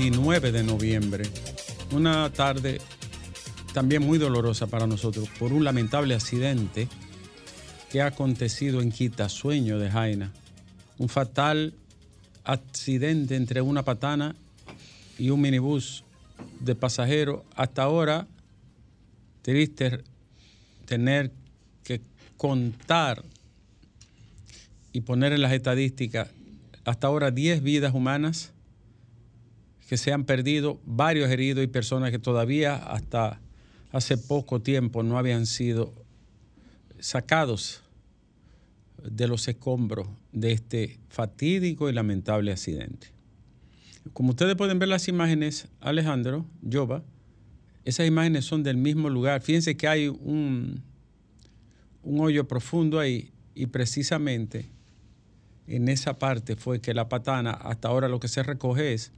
29 de noviembre. Una tarde también muy dolorosa para nosotros por un lamentable accidente que ha acontecido en Quitasueño de Jaina. Un fatal accidente entre una patana y un minibús de pasajeros. Hasta ahora, triste tener que contar y poner en las estadísticas hasta ahora 10 vidas humanas que se han perdido, varios heridos y personas que todavía hasta hace poco tiempo no habían sido sacados de los escombros de este fatídico y lamentable accidente. Como ustedes pueden ver las imágenes, Alejandro, Yoba, esas imágenes son del mismo lugar. Fíjense que hay un, un hoyo profundo ahí y precisamente en esa parte fue que la patana, hasta ahora lo que se recoge es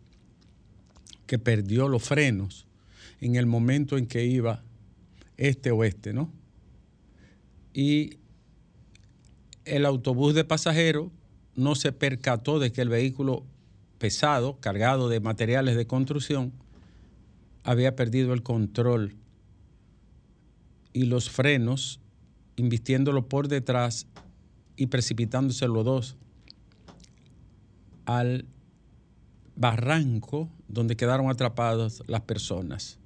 que perdió los frenos en el momento en que iba este-oeste, ¿no? Y el autobús de pasajeros no se percató de que el vehículo pesado, cargado de materiales de construcción, había perdido el control y los frenos, invistiéndolo por detrás y precipitándose los dos al barranco donde quedaron atrapadas las personas.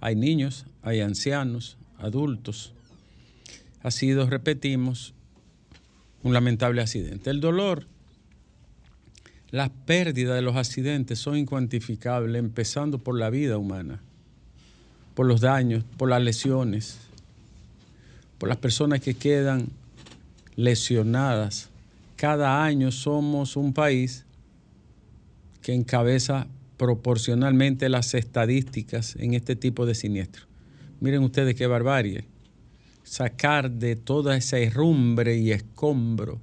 Hay niños, hay ancianos, adultos. Ha sido, repetimos, un lamentable accidente. El dolor, las pérdidas de los accidentes son incuantificables, empezando por la vida humana, por los daños, por las lesiones, por las personas que quedan lesionadas. Cada año somos un país que encabeza proporcionalmente las estadísticas en este tipo de siniestros. Miren ustedes qué barbarie. Sacar de toda esa herrumbre y escombro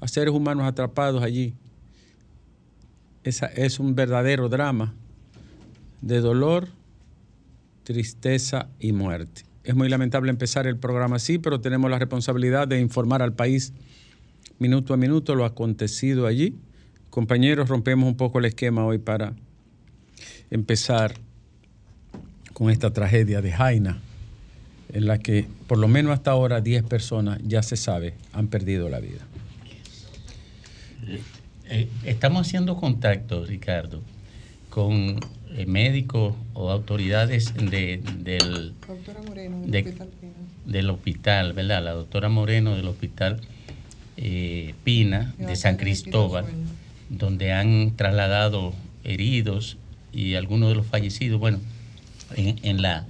a seres humanos atrapados allí. Esa es un verdadero drama de dolor, tristeza y muerte. Es muy lamentable empezar el programa así, pero tenemos la responsabilidad de informar al país minuto a minuto lo acontecido allí Compañeros, rompemos un poco el esquema hoy para empezar con esta tragedia de Jaina, en la que por lo menos hasta ahora 10 personas, ya se sabe, han perdido la vida. Eh, estamos haciendo contacto, Ricardo, con eh, médicos o autoridades de, del, de- del hospital, ¿verdad? La doctora Moreno del hospital eh, Pina de San Cristóbal, donde han trasladado heridos y algunos de los fallecidos. Bueno, en, en la,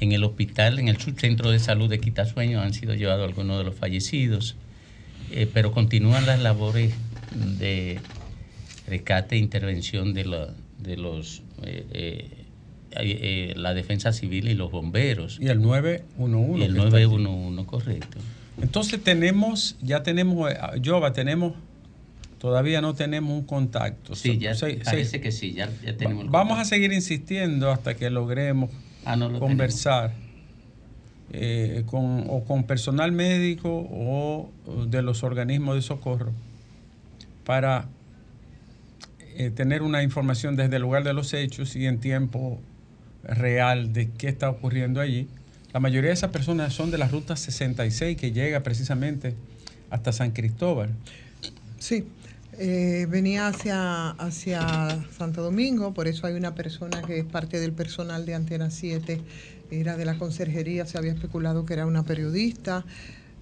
en el hospital, en el subcentro de salud de Quitasueño han sido llevados algunos de los fallecidos, eh, pero continúan las labores de rescate e intervención de, la- de los eh, eh, la defensa civil y los bomberos. Y el 911. Y el que está aquí. 911, correcto. Entonces tenemos, ya tenemos, Jova, tenemos, todavía no tenemos un contacto. Sí, ya Se- parece se- que sí, ya, ya tenemos Vamos a seguir insistiendo hasta que logremos Ah, no lo conversar eh, con, o con personal médico o de los organismos de socorro para eh, tener una información desde el lugar de los hechos y en tiempo real de qué está ocurriendo allí. La mayoría de esas personas son de la ruta 66 que llega precisamente hasta San Cristóbal. Sí, eh, venía hacia, hacia Santo Domingo, por eso hay una persona que es parte del personal de Antena 7, era de la conserjería, se había especulado que era una periodista.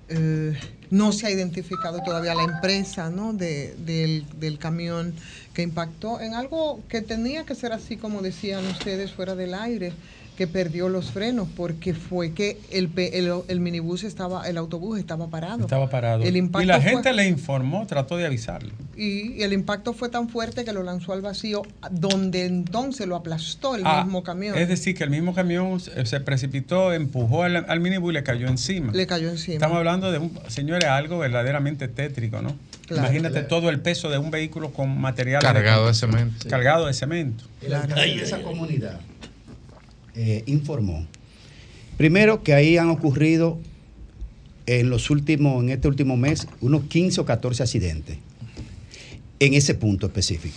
Eh, no se ha identificado todavía la empresa ¿no? de, del, del camión que impactó en algo que tenía que ser así como decían ustedes fuera del aire que perdió los frenos porque fue que el, el, el, minibús estaba, el autobús estaba parado. Estaba parado. El y la gente le informó, trató de avisarle. Y, y, el impacto fue tan fuerte que lo lanzó al vacío, donde entonces lo aplastó el ah, mismo camión. Es decir, que el mismo camión se precipitó, empujó al, al minibús y le cayó encima. Le cayó encima. Estamos hablando de un, señores, algo verdaderamente tétrico, ¿no? Claro, Imagínate claro. todo el peso de un vehículo con material cargado de, de cemento. Cargado de cemento. El alcalde de esa comunidad eh, informó. Primero que ahí han ocurrido en los últimos, en este último mes, unos 15 o 14 accidentes en ese punto específico.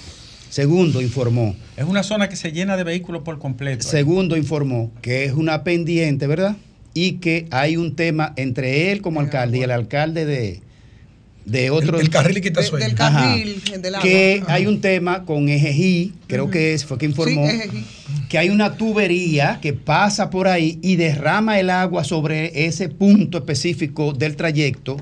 Segundo, informó. Es una zona que se llena de vehículos por completo. Segundo, informó que es una pendiente, ¿verdad? Y que hay un tema entre él como alcalde y el alcalde de, de otro. El, carril y quita de, Del carril, Ajá. del agua. Que Ajá. hay un tema con Ejejí, creo que es, fue que informó, sí, que hay una tubería que pasa por ahí y derrama el agua sobre ese punto específico del trayecto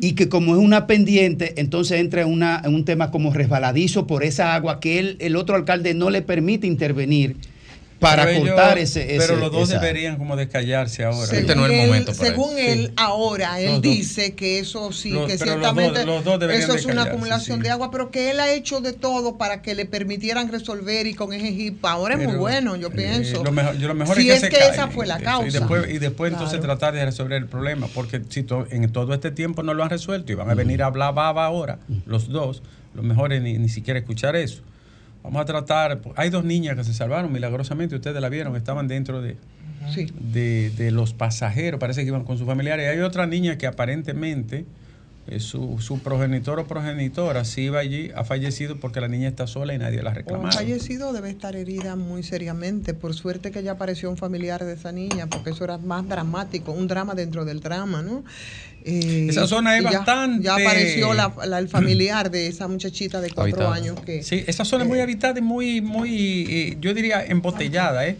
y que como es una pendiente, entonces entra en, una, en un tema como resbaladizo por esa agua que él, el otro alcalde no le permite intervenir para pero cortar ellos, ese, ese, Pero los dos esa. deberían como descallarse ahora. Según este no es el momento él, según él, sí. ahora, él los dice dos. que eso sí, los, que ciertamente los dos, los dos eso es una acumulación sí. de agua, pero que él ha hecho de todo para que le permitieran resolver y con ese hip ahora pero, es muy bueno, yo pienso. Eh, lo mejor, yo lo mejor si es que, es que caen, esa fue la causa. Y después, y después claro. entonces tratar de resolver el problema, porque si to, en todo este tiempo no lo han resuelto y van a venir a hablar baba ahora, los dos, lo mejor es ni, ni siquiera escuchar eso. Vamos a tratar. Hay dos niñas que se salvaron milagrosamente, ustedes la vieron, estaban dentro de, sí. de, de, los pasajeros, parece que iban con sus familiares. Y hay otra niña que aparentemente su, su, progenitor o progenitora sí iba allí, ha fallecido porque la niña está sola y nadie la reclamado. O fallecido debe estar herida muy seriamente. Por suerte que ya apareció un familiar de esa niña, porque eso era más dramático, un drama dentro del drama, ¿no? Eh, esa zona es ya, bastante. Ya apareció la, la, el familiar de esa muchachita de cuatro Habitada. años que. Sí, esa zona es muy habitada y muy, muy, eh, yo diría embotellada, ¿eh?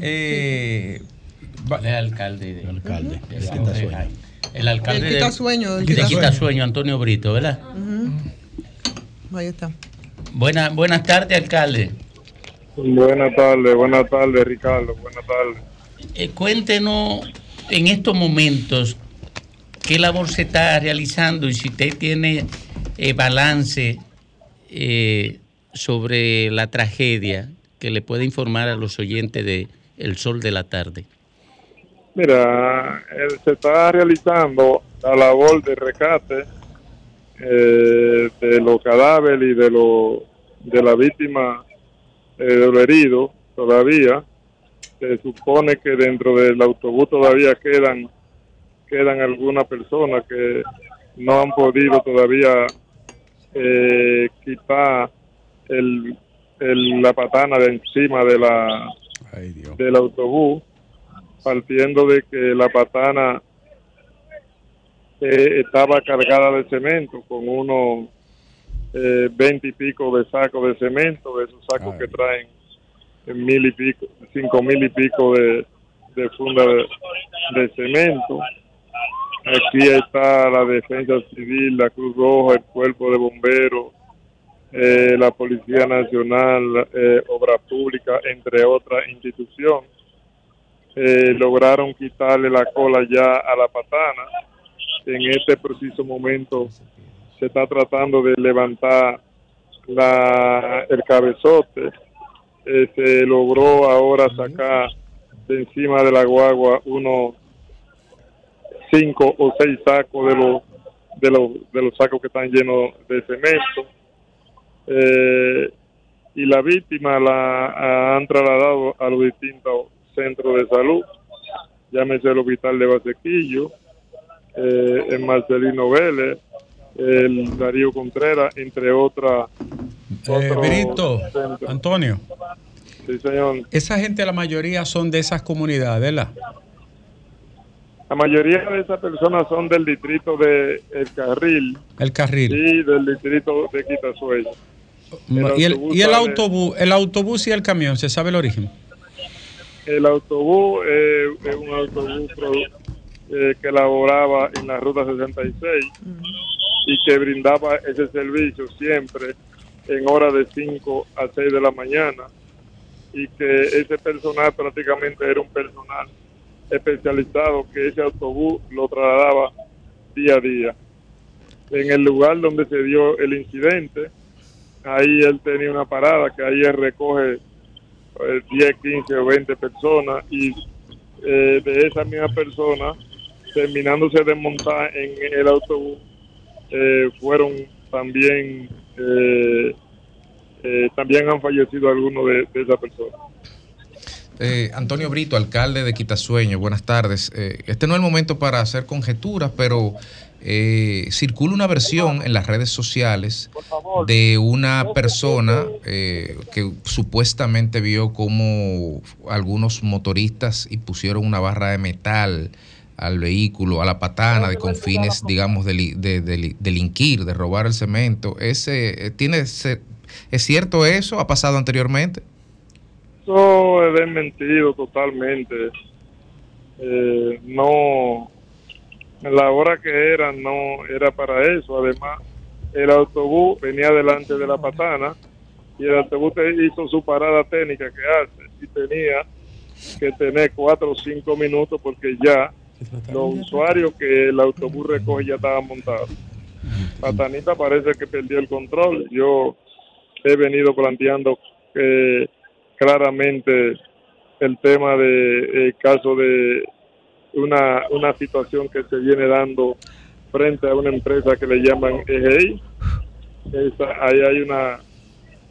eh el alcalde. De, el alcalde. De, de, de, el alcalde el quita sueño, el quita, quita sueño, Antonio Brito, ¿verdad? Uh -huh. Ahí está. Buena, buenas tardes, alcalde. Buenas tardes, buenas tardes, Ricardo. Buenas tardes. Eh, cuéntenos en estos momentos qué labor se está realizando y si usted tiene eh, balance eh, sobre la tragedia que le puede informar a los oyentes de El Sol de la Tarde. Mira, se está realizando la labor de rescate eh, de los cadáveres y de, lo, de la víctima eh, de los heridos todavía. Se supone que dentro del autobús todavía quedan quedan algunas personas que no han podido todavía eh, quitar el, el, la patana de encima de la Ay, del autobús partiendo de que la patana eh, estaba cargada de cemento con unos eh, veinte y pico de sacos de cemento, de esos sacos Ay. que traen mil y pico, cinco mil y pico de, de funda de, de, cemento. Aquí está la Defensa Civil, la Cruz Roja, el Cuerpo de Bomberos, eh, la Policía Nacional, eh, Obra Pública, entre otras instituciones eh, lograron quitarle la cola ya a la patana. En este preciso momento se está tratando de levantar la, el cabezote. Eh, se logró ahora sacar de encima de la guagua unos cinco o seis sacos de los de los de los sacos que están llenos de cemento eh, y la víctima la han trasladado a los distintos centro de salud, llámese el hospital de Basequillo, eh, el Marcelino Vélez, el Darío Contreras, entre otras. Eh, Benito, Antonio. Sí, señor. Esa gente, la mayoría son de esas comunidades, ¿verdad? La mayoría de esas personas son del distrito de El Carril El carril. y del distrito de Quitasueño. y el, y el autobús, el autobús y el camión, ¿se sabe el origen? El autobús eh, es un autobús eh, que laboraba en la ruta 66 y que brindaba ese servicio siempre en horas de 5 a 6 de la mañana y que ese personal prácticamente era un personal especializado que ese autobús lo trasladaba día a día. En el lugar donde se dio el incidente, ahí él tenía una parada que ahí él recoge 10, 15 o 20 personas y eh, de esa misma persona, terminándose de montar en el autobús, eh, fueron también, eh, eh, también han fallecido algunos de, esas personas. Eh, Antonio Brito, alcalde de Quitasueño, buenas tardes. Eh, este no es el momento para hacer conjeturas, pero eh, circula una versión en las redes sociales de una persona eh, que supuestamente vio como algunos motoristas y pusieron una barra de metal al vehículo, a la patana, de con fines, digamos, de, de- de li- delinquir, de robar el cemento. Ese, eh, ¿tiene, ese- ¿Es cierto eso? ¿Ha pasado anteriormente? Eso es desmentido totalmente. Eh, no, la hora que era, no era para eso. Además, el autobús venía delante de la patana y el autobús hizo su parada técnica que hace y tenía que tener cuatro o cinco minutos porque ya los usuarios que el autobús recoge ya estaban montados. Patanita parece que perdió el control. Yo he venido planteando eh, claramente el tema de el caso de una, una situación que se viene dando frente a una empresa que le llaman EGI. Ahí hay una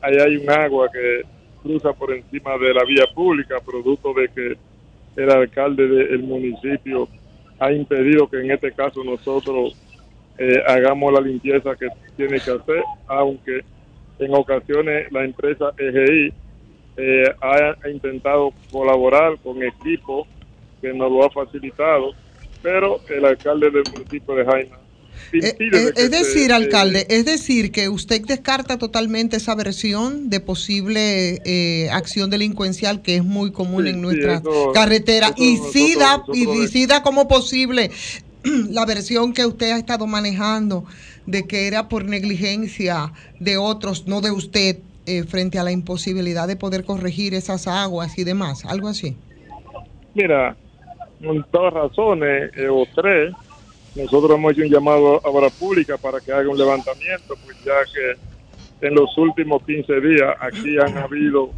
ahí hay un agua que cruza por encima de la vía pública producto de que el alcalde del municipio ha impedido que en este caso nosotros eh, hagamos la limpieza que tiene que hacer, aunque en ocasiones la empresa EGI eh, ha, intentado colaborar con equipo que nos lo ha facilitado, pero el alcalde del municipio de Jaina Eh, eh, es decir, se- alcalde, es decir, que usted descarta totalmente esa versión de posible eh, acción delincuencial que es muy común Sí, en sí, nuestra eso- carretera eso y sí da, y, sí da como posible la versión que usted ha estado manejando de que era por negligencia de otros, no de usted, eh, frente a la imposibilidad de poder corregir esas aguas y demás, algo así. Mira, con todas razones, eh, o tres, nosotros hemos hecho un llamado a obra pública para que haga un levantamiento, pues ya que en los últimos 15 días aquí han habido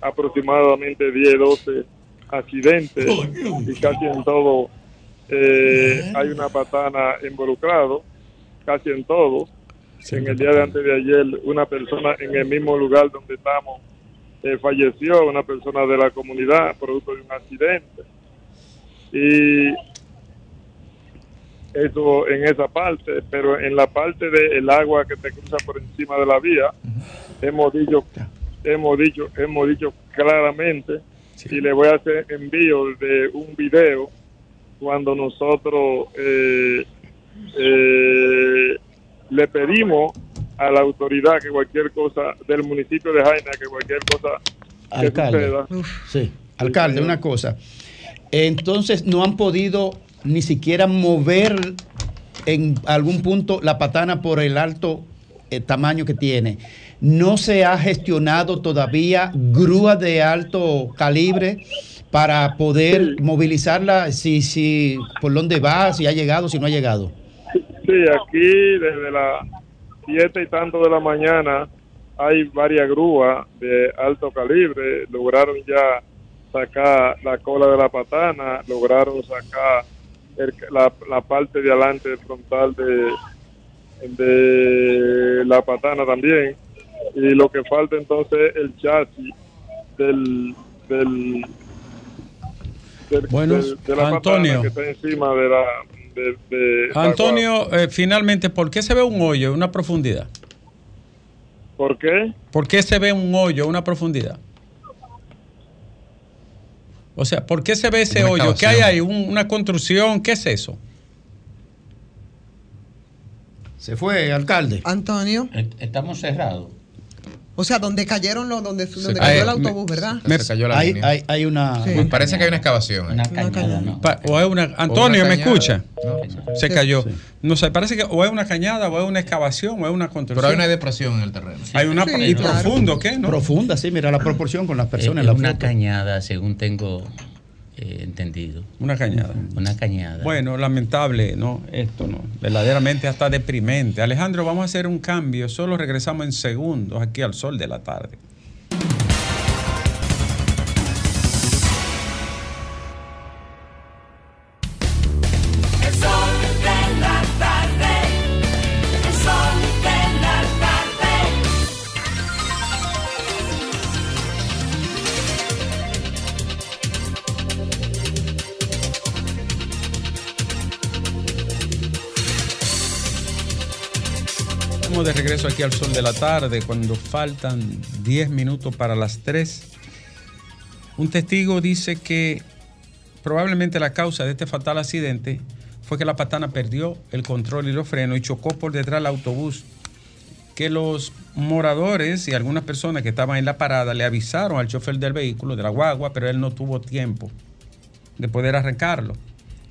aproximadamente 10, 12 accidentes y casi en todo eh, hay una patana involucrado, casi en todo. En el día de antes de ayer, una persona en el mismo lugar donde estamos eh, falleció, una persona de la comunidad, producto de un accidente. Y eso en esa parte, pero en la parte del agua que te cruza por encima de la vía, hemos dicho, hemos dicho, hemos dicho claramente, y le voy a hacer envío de un video cuando nosotros eh, eh, le pedimos a la autoridad que cualquier cosa del municipio de Jaina, que cualquier cosa que Alcalde. suceda, Sí. Alcalde, una cosa. Entonces no han podido ni siquiera mover en algún punto la patana por el alto eh, tamaño que tiene. No se ha gestionado todavía grúa de alto calibre para poder movilizarla, si, si por dónde va, si ha llegado, si no ha llegado. Sí, aquí desde las siete y tanto de la mañana hay varias grúas de alto calibre. Lograron ya sacar la cola de la patana, lograron sacar el- la, la parte de adelante frontal de, de la patana también. Y lo que falta entonces es el chasis del, del, del- Bueno, del- de la Antonio. patana que está encima de la... de- de la Antonio, eh, finalmente, ¿por qué se ve un hoyo, una profundidad? ¿Por qué? ¿Por qué se ve un hoyo, una profundidad? O sea, ¿por qué se ve ese Una hoyo? ¿Qué hay ahí? ¿Un- ¿Una construcción? ¿Qué es eso? Se fue, alcalde. Antonio, Est- Estamos cerrados. O sea, donde cayeron los, donde, donde Se- cayó el autobús, ¿verdad? Me- se cayó la Hay, línea. hay, hay una. Sí. Me parece que hay una excavación. Una cañada, cañada. no. Pa- o una, Antonio, una ¿me cañada. escucha? No. Se cayó. No sé, parece que o es una cañada, o es una excavación, o es una Pero construcción. hay una depresión en el terreno. Hay una Sí, y claro. profundo, ¿qué? ¿No? Profunda, sí, mira la proporción con las personas es en la una foto. cañada, según tengo eh, entendido. Una cañada. Una cañada. Bueno, lamentable, ¿no? Esto, ¿no? Verdaderamente hasta deprimente. Alejandro, vamos a hacer un cambio. Solo regresamos en segundos aquí al sol de la tarde. Regreso aquí al sol de la tarde cuando faltan 10 minutos para las 3. Un testigo dice que probablemente la causa de este fatal accidente fue que la patana perdió el control y los frenos y chocó por detrás del autobús. Que los moradores y algunas personas que estaban en la parada le avisaron al chofer del vehículo, de la guagua, pero él no tuvo tiempo de poder arrancarlo.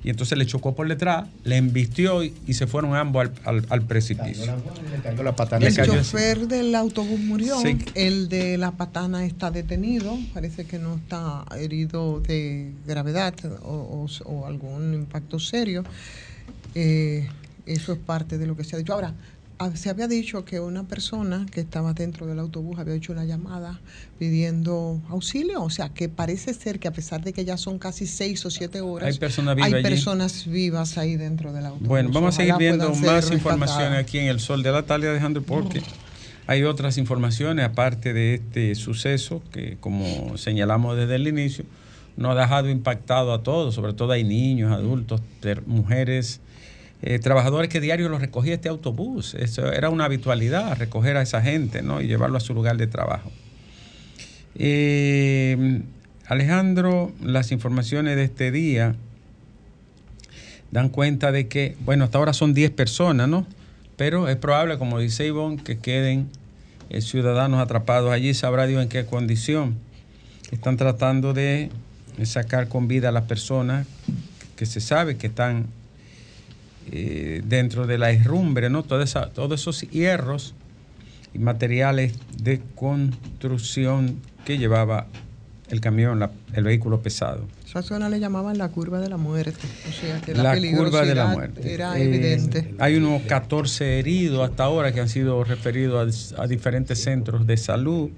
Y entonces le chocó por detrás, le embistió y, y se fueron ambos al, al- al precipicio. Le cayó la patana. El chofer del autobús murió, Sí. el de la patana está detenido, parece que no está herido de gravedad o, o- o algún impacto serio. Eh, eso es parte de lo que se ha dicho. Ahora, ah, se había dicho que una persona que estaba dentro del autobús había hecho una llamada pidiendo auxilio, o sea que parece ser que a pesar de que ya son casi seis o siete horas, Hay personas vivas hay personas vivas ahí dentro del autobús. Bueno, vamos a seguir viendo más informaciones rescatadas. aquí en el Sol de la Tarde, Alejandro, porque hay otras informaciones aparte de este suceso que, como señalamos desde el inicio, nos ha dejado impactado a todos, sobre todo hay niños, adultos, mujeres, eh, trabajadores que diario los recogía este autobús. Eso era una habitualidad, recoger a esa gente ¿no? y llevarlo a su lugar de trabajo. Eh, Alejandro, las informaciones de este día dan cuenta de que, bueno, hasta ahora son 10 personas, ¿no? Pero es probable, como dice Ivonne, que queden eh, ciudadanos atrapados allí, sabrá Dios en qué condición. Están tratando de sacar con vida a las personas que se sabe que están eh, dentro de la herrumbre, ¿no? Esa- todos esos hierros y materiales de construcción que llevaba el camión, la- el vehículo pesado. Esa zona le llamaban la curva de la muerte. O sea que la, La curva de la muerte. Era Eh, evidente. Hay unos 14 heridos hasta ahora que han sido referidos a, a diferentes centros de salud.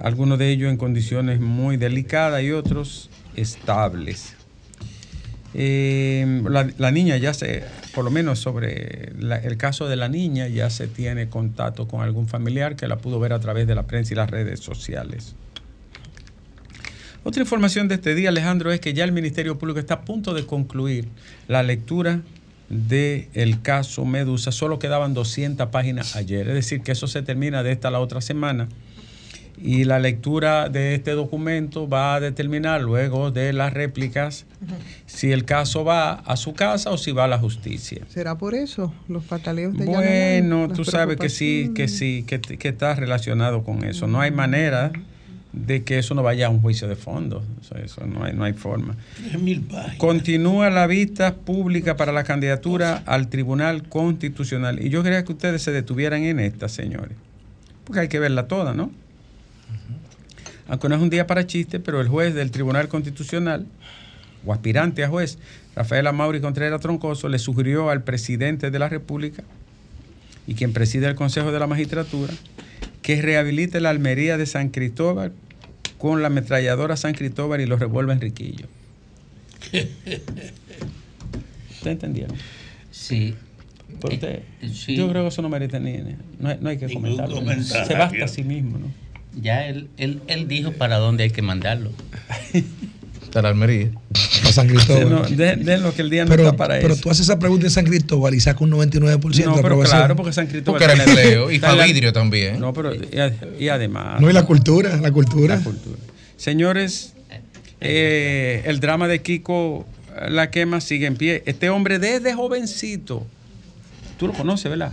Algunos de ellos en condiciones muy delicadas y otros estables. Eh, la, niña ya se, por lo menos sobre el caso de la niña, ya se tiene contacto con algún familiar que la pudo ver a través de la prensa y las redes sociales. Otra información de este día, Alejandro, es que ya el Ministerio Público está a punto de concluir la lectura del caso Medusa. Solo quedaban 200 páginas ayer, es decir, que eso se termina de esta a la otra semana. Y la lectura de este documento va a determinar luego de las réplicas si el caso va a su casa o si va a la justicia. ¿Será por eso los pataleos de Bueno, tú sabes que sí, que sí, que, que está relacionado con eso. No hay manera de que eso no vaya a un juicio de fondo. O sea, eso no hay, no hay forma. Continúa la vista pública para la candidatura al Tribunal Constitucional. Y yo quería que ustedes se detuvieran en esta, señores. Porque hay que verla toda, ¿no? Aunque no es un día para chiste, pero el juez del Tribunal Constitucional, o aspirante a juez, Rafael Amauri Contreras Troncoso, le sugirió al presidente de la República y quien preside el Consejo de la Magistratura que rehabilite la Almería de San Cristóbal con la ametralladora San Cristóbal y los revólver Enriquillo. ¿Ustedes entendieron? Sí. Usted- Eh, sí. Yo creo que eso no merece ni. No hay, no hay que comentarlo. comentario. Se basta a sí mismo, ¿no? Ya él, él, él dijo para dónde hay que mandarlo. La Almería. A San Cristóbal. No, de, de lo que el día no pero, está para pero eso. tú haces esa pregunta en San Cristóbal y saca un 99% No, de pero claro, porque San Cristóbal Porque era está en la- empleo y la- vidrio también. No, pero y, y además. No, y la cultura, la cultura. La cultura. Señores, Eh, el drama de Kiko La Quema sigue en pie. Este hombre desde jovencito, tú lo conoces, ¿verdad?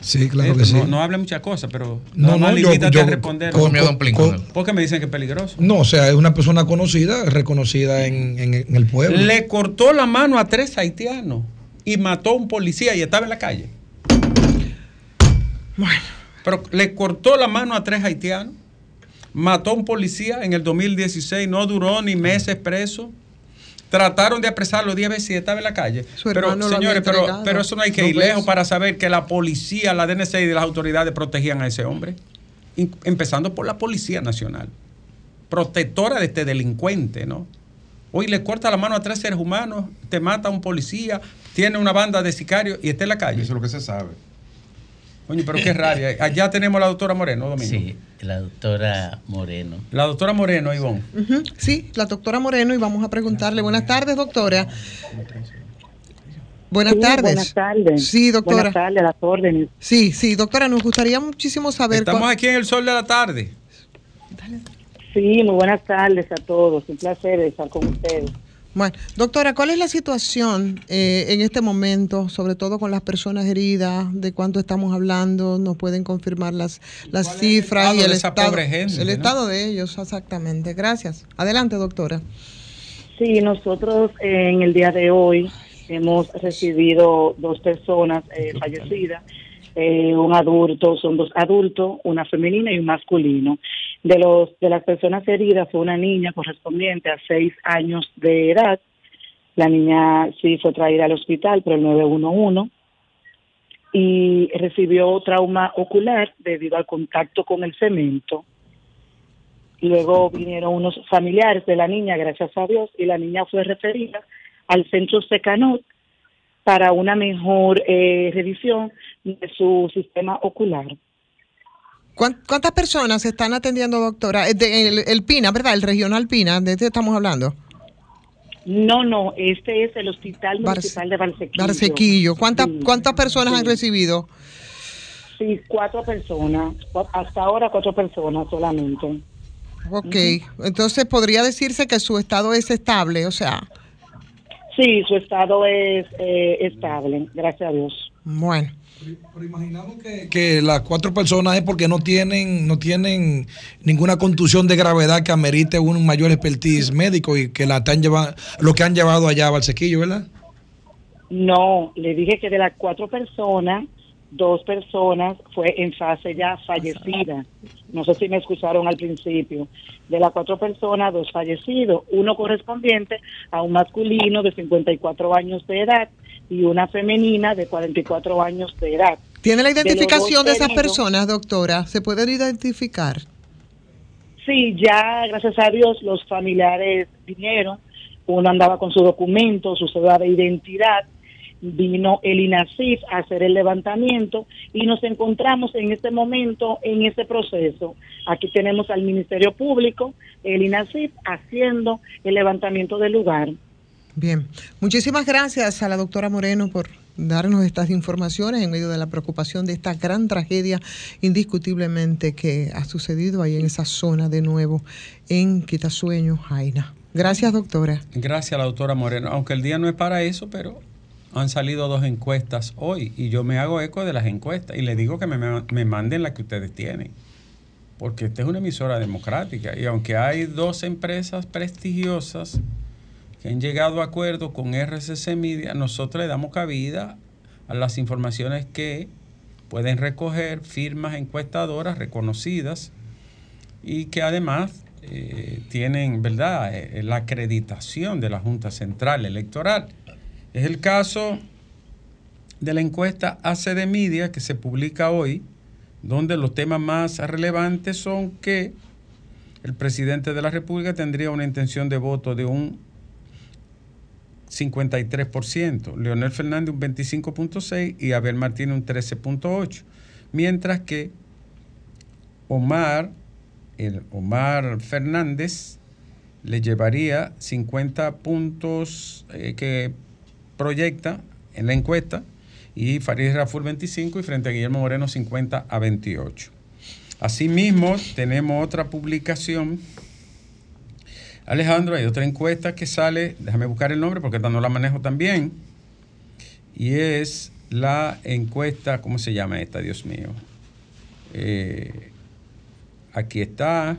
Sí, claro Eh, que sí. No, no habla muchas cosas, pero No, no, yo- limítate yo a responder. con- con- con- Porque me dicen que es peligroso. No, o sea, es una persona conocida, reconocida en, en- en el pueblo. Le cortó la mano a tres haitianos y mató a un policía y estaba en la calle. Pero le cortó la mano a tres haitianos, mató a un policía en el 2016, no duró ni meses preso. Trataron de apresarlo 10 veces y estaba en la calle. pero, señores, pero, pero eso no hay que ir lejos para saber que la policía, la DNC y las autoridades protegían a ese hombre. In- empezando por la Policía Nacional, protectora de este delincuente, ¿no? Hoy le corta la mano a tres seres humanos, te mata a un policía, tiene una banda de sicarios y está en la calle. Eso es lo que se sabe. Coño, pero qué raro. Allá tenemos a la doctora Moreno, Domingo. Sí, la doctora Moreno. La doctora Moreno, Ivonne. Sí, la doctora Moreno y vamos a preguntarle. Buenas tardes, doctora. Buenas Sí, tardes. buenas tardes. Sí, doctora. Buenas tardes, a las órdenes. Sí, sí, doctora, nos gustaría muchísimo saber. Estamos cuál- aquí en el sol de la tarde. Sí, muy buenas tardes a todos. Un placer estar con ustedes. Bueno, doctora, ¿cuál es la situación eh, en este momento, sobre todo con las personas heridas? ¿De cuánto estamos hablando? ¿Nos pueden confirmar las, las cifras estado y el de esa estado, pobre gente, el no? estado de ellos? Exactamente. Gracias. Adelante, doctora. Sí, nosotros eh, en el día de hoy hemos recibido dos personas eh, fallecidas. Eh, un adulto, son dos adultos, una femenina y un masculino. De los de las personas heridas fue una niña correspondiente a seis años de edad. La niña sí fue traída al hospital por el 911 y recibió trauma ocular debido al contacto con el cemento. Luego vinieron unos familiares de la niña, gracias a Dios, y la niña fue referida al centro Secanot para una mejor eh, revisión de su sistema ocular. ¿Cuán- ¿Cuántas personas se están atendiendo, doctora? De- el, el PINA, ¿verdad? El regional PINA, ¿de este estamos hablando? No, no, este es el Hospital Barce- Municipal de Barsequillo. Barsequillo. ¿Cuántas, Sí, ¿Cuántas personas han recibido? Sí, cuatro personas. Hasta ahora cuatro personas solamente. Ok, entonces podría decirse que su estado es estable, o sea, Sí, su estado es eh, estable, gracias a Dios. bueno. Que las cuatro personas es porque no tienen no tienen ninguna contusión de gravedad que amerite un mayor expertise médico y que la están llevando lo que han llevado allá a Valsequillo, ¿verdad? No, le dije que de las cuatro personas, dos personas fue en fase ya fallecida. No sé si me escucharon al principio. De las cuatro personas, dos fallecidos, uno correspondiente a un masculino de 54 años de edad y una femenina de 44 años de edad. ¿Tiene la identificación de, esas personas, doctora? ¿Se pueden identificar? Sí, ya gracias a Dios los familiares vinieron, uno andaba con su documento, su cédula de identidad, vino el INACIF a hacer el levantamiento y nos encontramos en este momento en ese proceso. Aquí tenemos al Ministerio Público, el INACIF haciendo el levantamiento del lugar. Bien, muchísimas gracias a la doctora Moreno por darnos estas informaciones en medio de la preocupación de esta gran tragedia indiscutiblemente que ha sucedido ahí en esa zona de nuevo en Quitasueño, Jaina. Gracias, doctora. Gracias la doctora Moreno. Aunque el día no es para eso, pero han salido dos encuestas hoy y yo me hago eco de las encuestas y le digo que me, me manden las que ustedes tienen. Porque esta es una emisora democrática y aunque hay dos empresas prestigiosas que han llegado a acuerdo con RCC Media, nosotros le damos cabida a las informaciones que pueden recoger firmas encuestadoras reconocidas y que además eh, tienen, ¿verdad?, eh, la acreditación de la Junta Central Electoral. Es el caso de la encuesta ACD Media que se publica hoy, donde los temas más relevantes son que el presidente de la República tendría una intención de voto de un 53%, Leonel Fernández un 25.6% y Abel Martínez un 13.8%, mientras que Omar, el Omar Fernández le llevaría 50 puntos eh, que proyecta en la encuesta y Farid Raful 25 y frente a Guillermo Moreno 50 a 28. Asimismo, tenemos otra publicación Alejandro, hay otra encuesta que sale, déjame buscar el nombre porque no la manejo también, y es la encuesta, ¿cómo se llama esta, Dios mío? Eh, aquí está,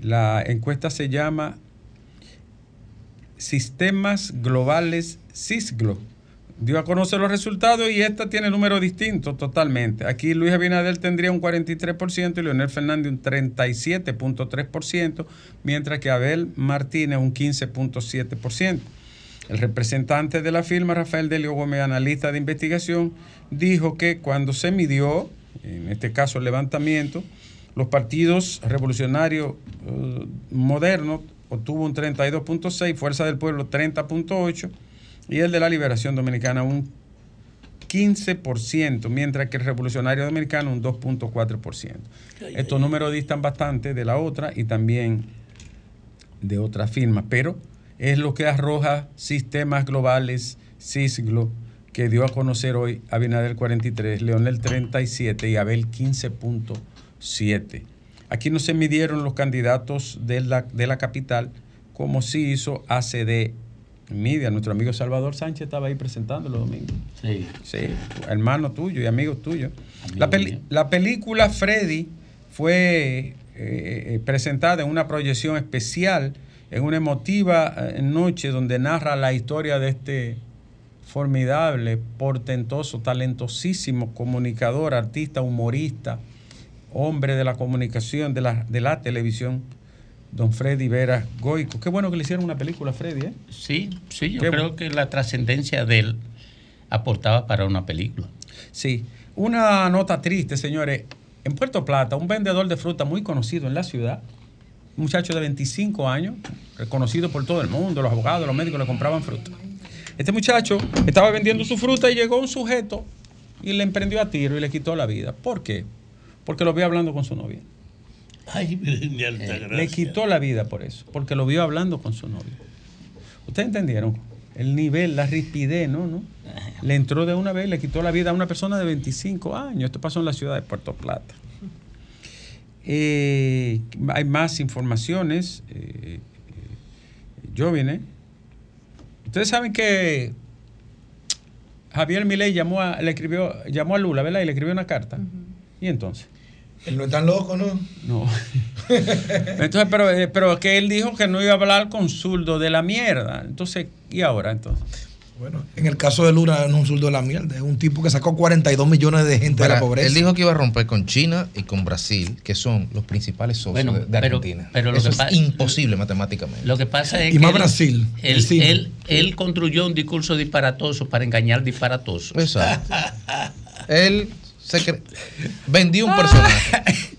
la encuesta se llama Sistemas Globales CISGLO dio a conocer los resultados y esta tiene números distintos totalmente. Aquí Luis Abinader tendría un 43% y Leonel Fernández un 37.3%, mientras que Abel Martínez un 15.7%. El representante de la firma, Rafael Delio Gómez, analista de investigación, dijo que cuando se midió, en este caso el levantamiento, los partidos revolucionarios eh, modernos obtuvo un 32.6, Fuerza del Pueblo 30.8, y el de la Liberación Dominicana un 15%, mientras que el Revolucionario Dominicano un 2.4%. Estos números distan bastante de la otra y también de otras firmas, pero es lo que arroja sistemas globales, CISGLO, que dio a conocer hoy Abinader 43, Leonel 37 y Abel 15.7. Aquí no se midieron los candidatos de la, de la capital como sí hizo ACD Media, nuestro amigo Salvador Sánchez estaba ahí presentándolo domingo. Sí. Sí, hermano tuyo y amigo tuyo. la, la, película Freddy fue eh, eh, presentada en una proyección especial, en una emotiva eh, noche donde narra la historia de este formidable, portentoso, talentosísimo comunicador, artista, humorista, hombre de la comunicación, de la, de la televisión don Freddy Vera Goico. Qué bueno que le hicieron una película a Freddy, ¿eh? Sí, sí, yo creo que la trascendencia de él aportaba para una película. Sí, una nota triste, señores. En Puerto Plata, un vendedor de fruta muy conocido en la ciudad, un muchacho de 25 años, reconocido por todo el mundo, los abogados, los médicos le compraban fruta. Este muchacho estaba vendiendo su fruta y llegó un sujeto y le emprendió a tiro y le quitó la vida. ¿Por qué? Porque lo vi hablando con su novia. Ay, eh, Le quitó la vida por eso, porque lo vio hablando con su novio. ¿Ustedes entendieron? El nivel, la rispidez, ¿no? ¿no? Le entró de una vez, le quitó la vida a una persona de 25 años. Esto pasó en la ciudad de Puerto Plata. Eh, hay más informaciones. Eh, yo vine. Ustedes saben que Javier Milei llamó a, le escribió, llamó a Lula, ¿verdad? Y le escribió una carta. ¿Y entonces? Él no es tan loco, ¿no? No. Entonces, pero, eh, pero que él dijo que no iba a hablar con zurdo de la mierda. Entonces, ¿y ahora entonces? Bueno, en el caso de Lula no es un zurdo de la mierda, es un tipo que sacó 42 millones de gente de la pobreza. Él dijo que iba a romper con China y con Brasil, que son los principales socios de, Argentina. Pero Eso es imposible matemáticamente. Lo que pasa es y más Brasil. Él, él, él, construyó un discurso disparatoso para engañar disparatosos. Exacto. él se vendió un personaje.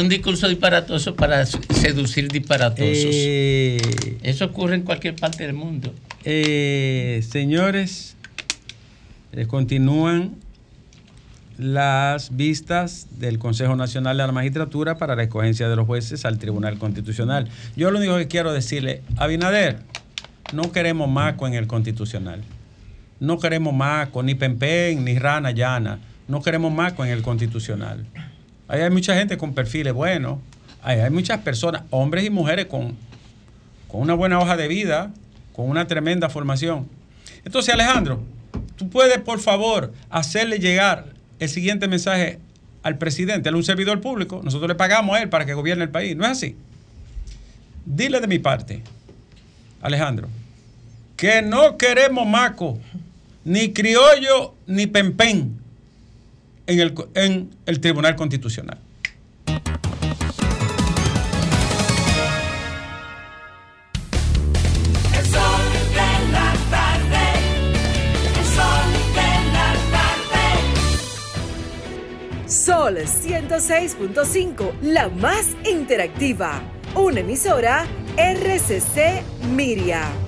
un discurso disparatoso para seducir disparatosos. Eh, Eso ocurre en cualquier parte del mundo. Eh, señores, eh, continúan las vistas del Consejo Nacional de la Magistratura para la escogencia de los jueces al Tribunal Constitucional. Yo lo único que quiero decirle, Abinader, no queremos maco en el Constitucional. No queremos maco, ni pempen, ni rana llana. No queremos maco en el constitucional. Ahí hay mucha gente con perfiles buenos. Ahí hay muchas personas, hombres y mujeres con, con una buena hoja de vida, con una tremenda formación. Entonces, Alejandro, tú puedes, por favor, hacerle llegar el siguiente mensaje al presidente, es un servidor público, nosotros le pagamos a él para que gobierne el país. ¿No es así? Dile de mi parte, Alejandro, que no queremos maco ni criollo ni pempén en el, en el Tribunal Constitucional. Sol 106.5, la más interactiva. Una emisora RCC Miria.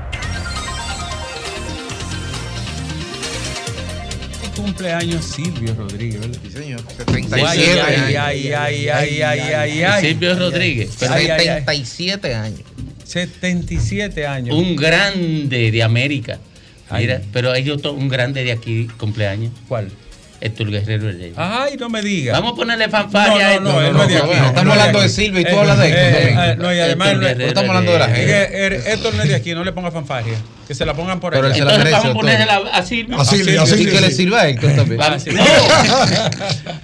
Cumpleaños Silvio Rodríguez, ¿verdad? Sí, señor. Ay, 77 ay, años. ay, ay, ay, ay, ay, ay. Silvio Rodríguez. Ay, ay, ay. 77 años. 77 años. Un grande de América. Mira, pero hay otro, un grande de aquí, cumpleaños. ¿Cuál? Héctor Guerrero Heredia. Ay, no me digas. Vamos a ponerle fanfarria No, no, a no, esto. él no es de aquí. Estamos Él no es hablando de. Silvio y tú Eh, hablas de eh, Héctor. eh, No, y además Héctor no- No estamos hablando de la gente. er, esto no es de aquí, no le ponga fanfarria. Que se la pongan por Pero se la Entonces merece, vamos a ponerle a Silvio. A Silvio, a Y Silvio, que le sirva a Héctor también. Ah.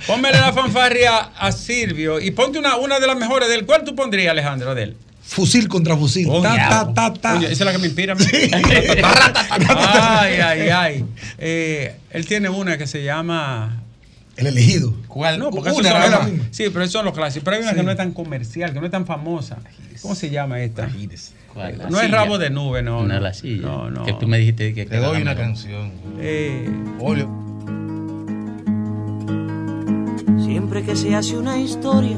Póngale la fanfarria a Silvio y ponte una, una de las mejores del cual tú pondrías, Alejandro, de él. Fusil contra fusil. Oh, ta, ya. ta, ta, ta. Oye, esa es la que me inspira a mí. ay, ay, ay. Eh, él tiene una que se llama. El elegido. ¿Cuál? No, porque Una, esos son. Sí, pero esos son los clásicos. Pero hay una que no es tan comercial, que no es tan famosa. ¿Cómo se llama esta? ¿Cuál? La No es rabo de nube, no. No, no. la silla. No, no. Que tú me dijiste que Te doy una mejor. canción. Eh, Olio. Siempre que se hace una historia,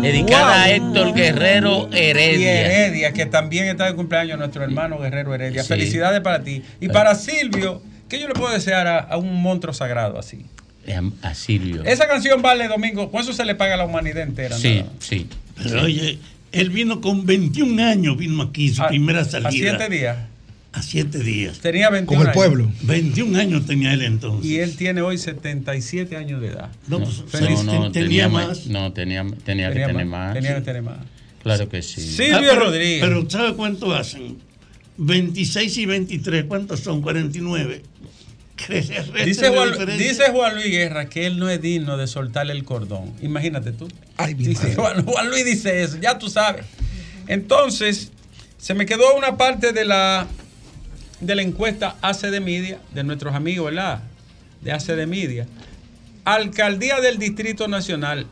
Dedicada a. Héctor Guerrero y Heredia. Heredia, que también está de cumpleaños nuestro hermano Guerrero Heredia. Sí. Felicidades para ti. Y para Silvio, ¿qué yo le puedo desear a, a un monstruo sagrado así? A, a Silvio. Esa canción vale domingo, con eso se le paga a la humanidad entera. Sí, ¿no? sí. Pero oye, él vino con 21 años, vino aquí, su A- primera A salida. siete días. A siete días. Tenía 21 Con el años. pueblo. 21 años tenía él entonces. Y él tiene hoy 77 años de edad. No, No, pues, Feliz- ten- no, tenía, tenía más. No, tenía, tenía, que tener más. Tenía que tener más. Claro que sí. Ah, Silvio pero, Rodríguez. Pero ¿sabe cuánto hacen? 26 y 23, ¿cuántos son? 49. Que se reste Dice Juan, dice Juan Luis Guerra que él no es digno de soltarle el cordón. Imagínate tú. Ay, Dice. Juan, Juan Luis dice eso, ya tú sabes. Entonces, se me quedó una parte de la, de la encuesta ACD Media, de nuestros amigos, ¿verdad? De ACD Media. Alcaldía del Distrito Nacional,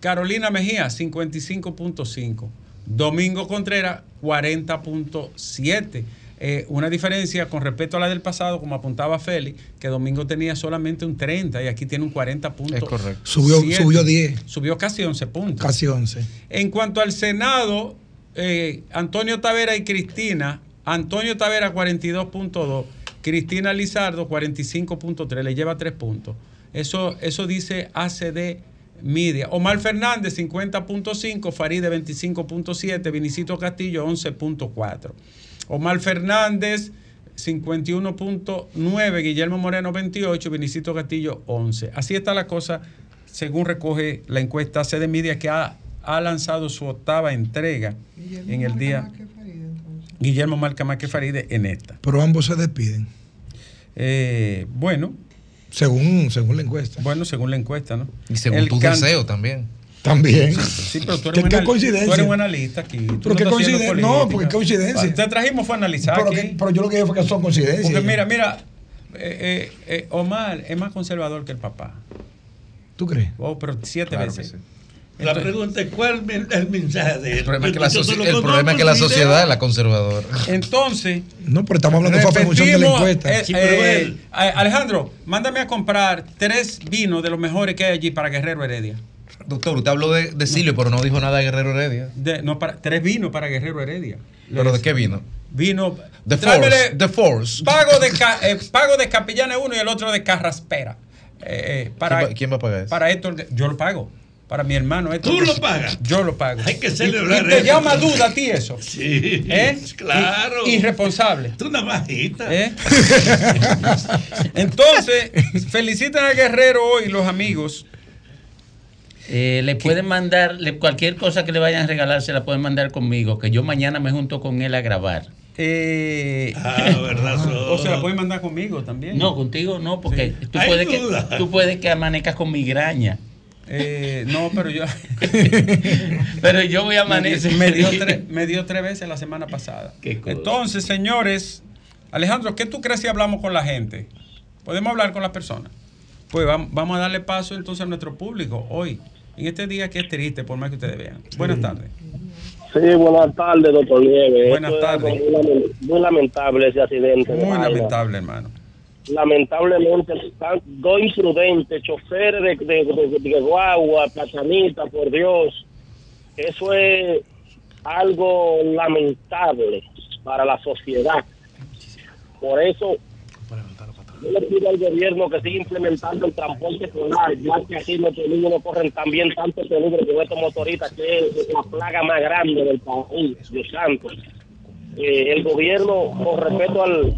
Carolina Mejía, 55.5. Domingo Contreras, 40.7. Eh, una diferencia con respecto a la del pasado, como apuntaba Félix, que Domingo tenía solamente un 30 y aquí tiene un 40 puntos. Es correcto. Subió- subió 10. Subió casi 11 puntos. Casi 11. En cuanto al Senado, eh, Antonio Tavera y Cristina, Antonio Tavera 42.2, Cristina Lizardo 45.3, le lleva 3 puntos. Eso, eso dice ACD Media. Omar Fernández 50.5, Faride 25.7, Vinicito Castillo 11.4. Omar Fernández 51.9, Guillermo Moreno 28, Vinicito Castillo 11. Así está la cosa según recoge la encuesta CD Media que ha, ha lanzado su octava entrega en el día. Guillermo marca más que Faride en esta. Pero ambos se despiden. Eh, bueno, Según, según la encuesta. bueno, según la encuesta, ¿no? Y según El tu can- deseo también. También. Sí, pero tú ¿Qué- eres, qué coincidencia? tú eres un analista aquí. Tú Pero qué coincidencia. No, porque coincidencia. Te trajimos fue analizar Pero, aquí. que- pero yo lo que dije fue que son coincidencias. Porque mira, mira, eh, eh, eh, Omar es más conservador que el papá. ¿Tú crees? Oh, pero siete Claro que veces. sí. La Entonces- pregunta es: ¿cuál es el mensaje de él? El problema es que la, soci- el problema es que sociedad es la conservadora. Entonces, No, pero estamos hablando de la encuesta. eh, Sí, pero eh, él- Alejandro, mándame a comprar tres vinos de los mejores que hay allí para Guerrero Heredia. Doctor, usted habló de, de Silvio, pero no dijo nada de Guerrero Heredia. De- no, para, tres vinos para Guerrero Heredia. ¿Pero de qué vino? Vino. The Force. The Force. Pago de, eh, pago de Capellanes uno y el otro de Carraspera. Eh, para, ¿Quién va- quién va a pagar eso? Para Héctor, yo lo pago. Para mi hermano Héctor. ¿Tú lo pagas? Yo lo pago. Hay que celebrar y, te eso. llama duda a ti eso. Sí, ¿Eh? claro. I- irresponsable. Tú una bajita. ¿Eh? Entonces, felicitan a Guerrero hoy los amigos. Eh, le pueden mandar, le- cualquier cosa que le vayan a regalar, se la pueden mandar conmigo, que yo mañana me junto con él a grabar. Eh, Ah, verdad. o se la pueden mandar conmigo también. No, contigo no, porque tú, puedes que, tú puedes que amanezcas con migraña. Eh, no, pero yo. Pero yo voy a me, amanecer. me dio tres, me dio tres veces la semana pasada. Entonces, señores, Alejandro, ¿qué tú crees si hablamos con la gente? ¿Podemos hablar con las personas? Pues vam- vamos a darle paso entonces a nuestro público hoy, en este día que es triste, por más que ustedes vean. Buenas tardes. Sí, buenas tardes, doctor Nieves. Buenas tardes. Muy, lamen- muy lamentable ese accidente. de Muy vaina. lamentable, hermano. Lamentablemente, están dos imprudentes, choferes de, de, de- de guagua, platanita, por Dios. Eso es algo lamentable para la sociedad. Por eso, yo le pido al gobierno que siga implementando el transporte escolar, ya que así nuestros niños no corren también tanto peligro con estos motoristas, que es la plaga más grande del país, Dios santo. Eh, el gobierno, con respecto al,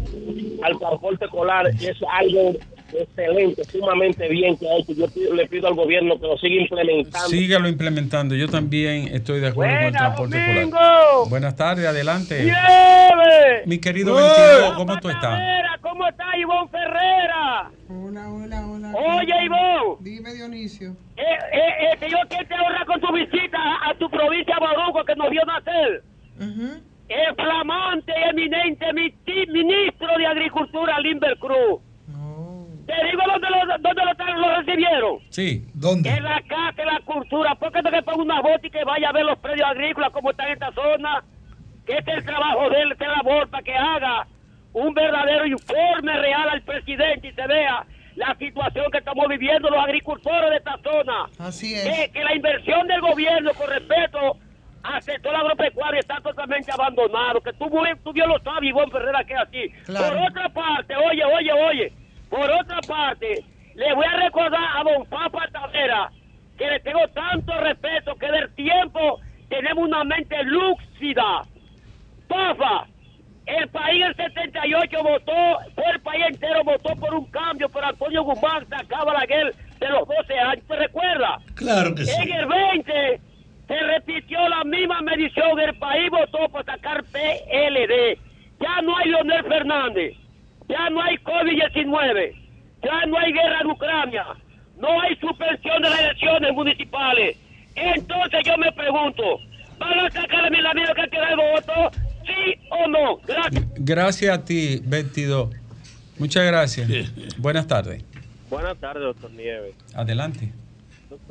al transporte escolar, es algo excelente, sumamente bien que ha hecho. Yo le pido al gobierno que lo siga implementando. Sígalo implementando. Yo también estoy de acuerdo con el transporte escolar. Domingo! Buenas tardes, adelante. ¡Nieve! Mi querido ¡Eh! 22, ¿cómo tú estás? ¿cómo está Ivonne Ferrera? Hola, hola, hola. Oye, Ivonne. Dime, Dionisio. Eh, eh, eh, que yo quiero te honra con tu visita a, a tu provincia Baruco que nos vio nacer. El flamante y eminente ministro de Agricultura, Limber Cruz. Te digo dónde lo, dónde lo, recibieron. Sí. ¿Dónde? En la casa de la cultura. ¿Por qué no que ponga una bota y que vaya a ver los predios agrícolas como están en esta zona? Que este es el trabajo de él, esta es la labor para que haga un verdadero informe real al presidente y se vea la situación que estamos viviendo los agricultores de esta zona. Así Que, que la inversión del gobierno con respeto al sector agropecuario está totalmente abandonado. Que tú, tú bien lo sabes, Ivonne Ferrera, que es así. Claro. Por otra parte, oye, oye, oye, por otra parte, le voy a recordar a don Papa Tavera que le tengo tanto respeto que del tiempo tenemos una mente lúcida. Papa, el país en 78 votó, fue el país entero votó por un cambio, pero Antonio Guzmán sacaba la guerra de los 12 años, ¿te recuerda? Claro que sí. En el 20 se repitió la misma medición, el país votó para sacar PLD. Ya no hay Leonel Fernández, ya no hay COVID-19, ya no hay guerra en Ucrania, no hay suspensión de las elecciones municipales. Entonces yo me pregunto, ¿van a sacar a mi amigo que tiene el voto? ¿Sí o no? Gracias. Gracias a ti, 22. Muchas gracias. Buenas tardes. Buenas tardes, doctor Nieves. Adelante.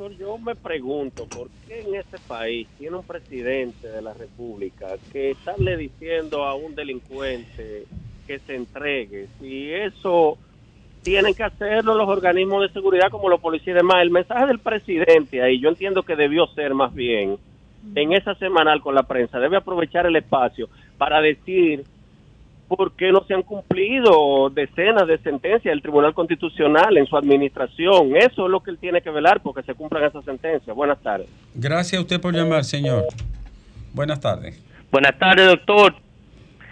Yo me pregunto, ¿por qué en este país tiene un presidente de la República que estarle diciendo a un delincuente que se entregue? Si eso tienen que hacerlo los organismos de seguridad como los policías y demás. El mensaje del presidente ahí, yo entiendo que debió ser más bien en esa semanal con la prensa, debe aprovechar el espacio para decir por qué no se han cumplido decenas de sentencias del Tribunal Constitucional en su administración. Eso es lo que él tiene que velar porque se cumplan esas sentencias. Buenas tardes. Gracias a usted por llamar, señor. Buenas tardes. Buenas tardes, doctor.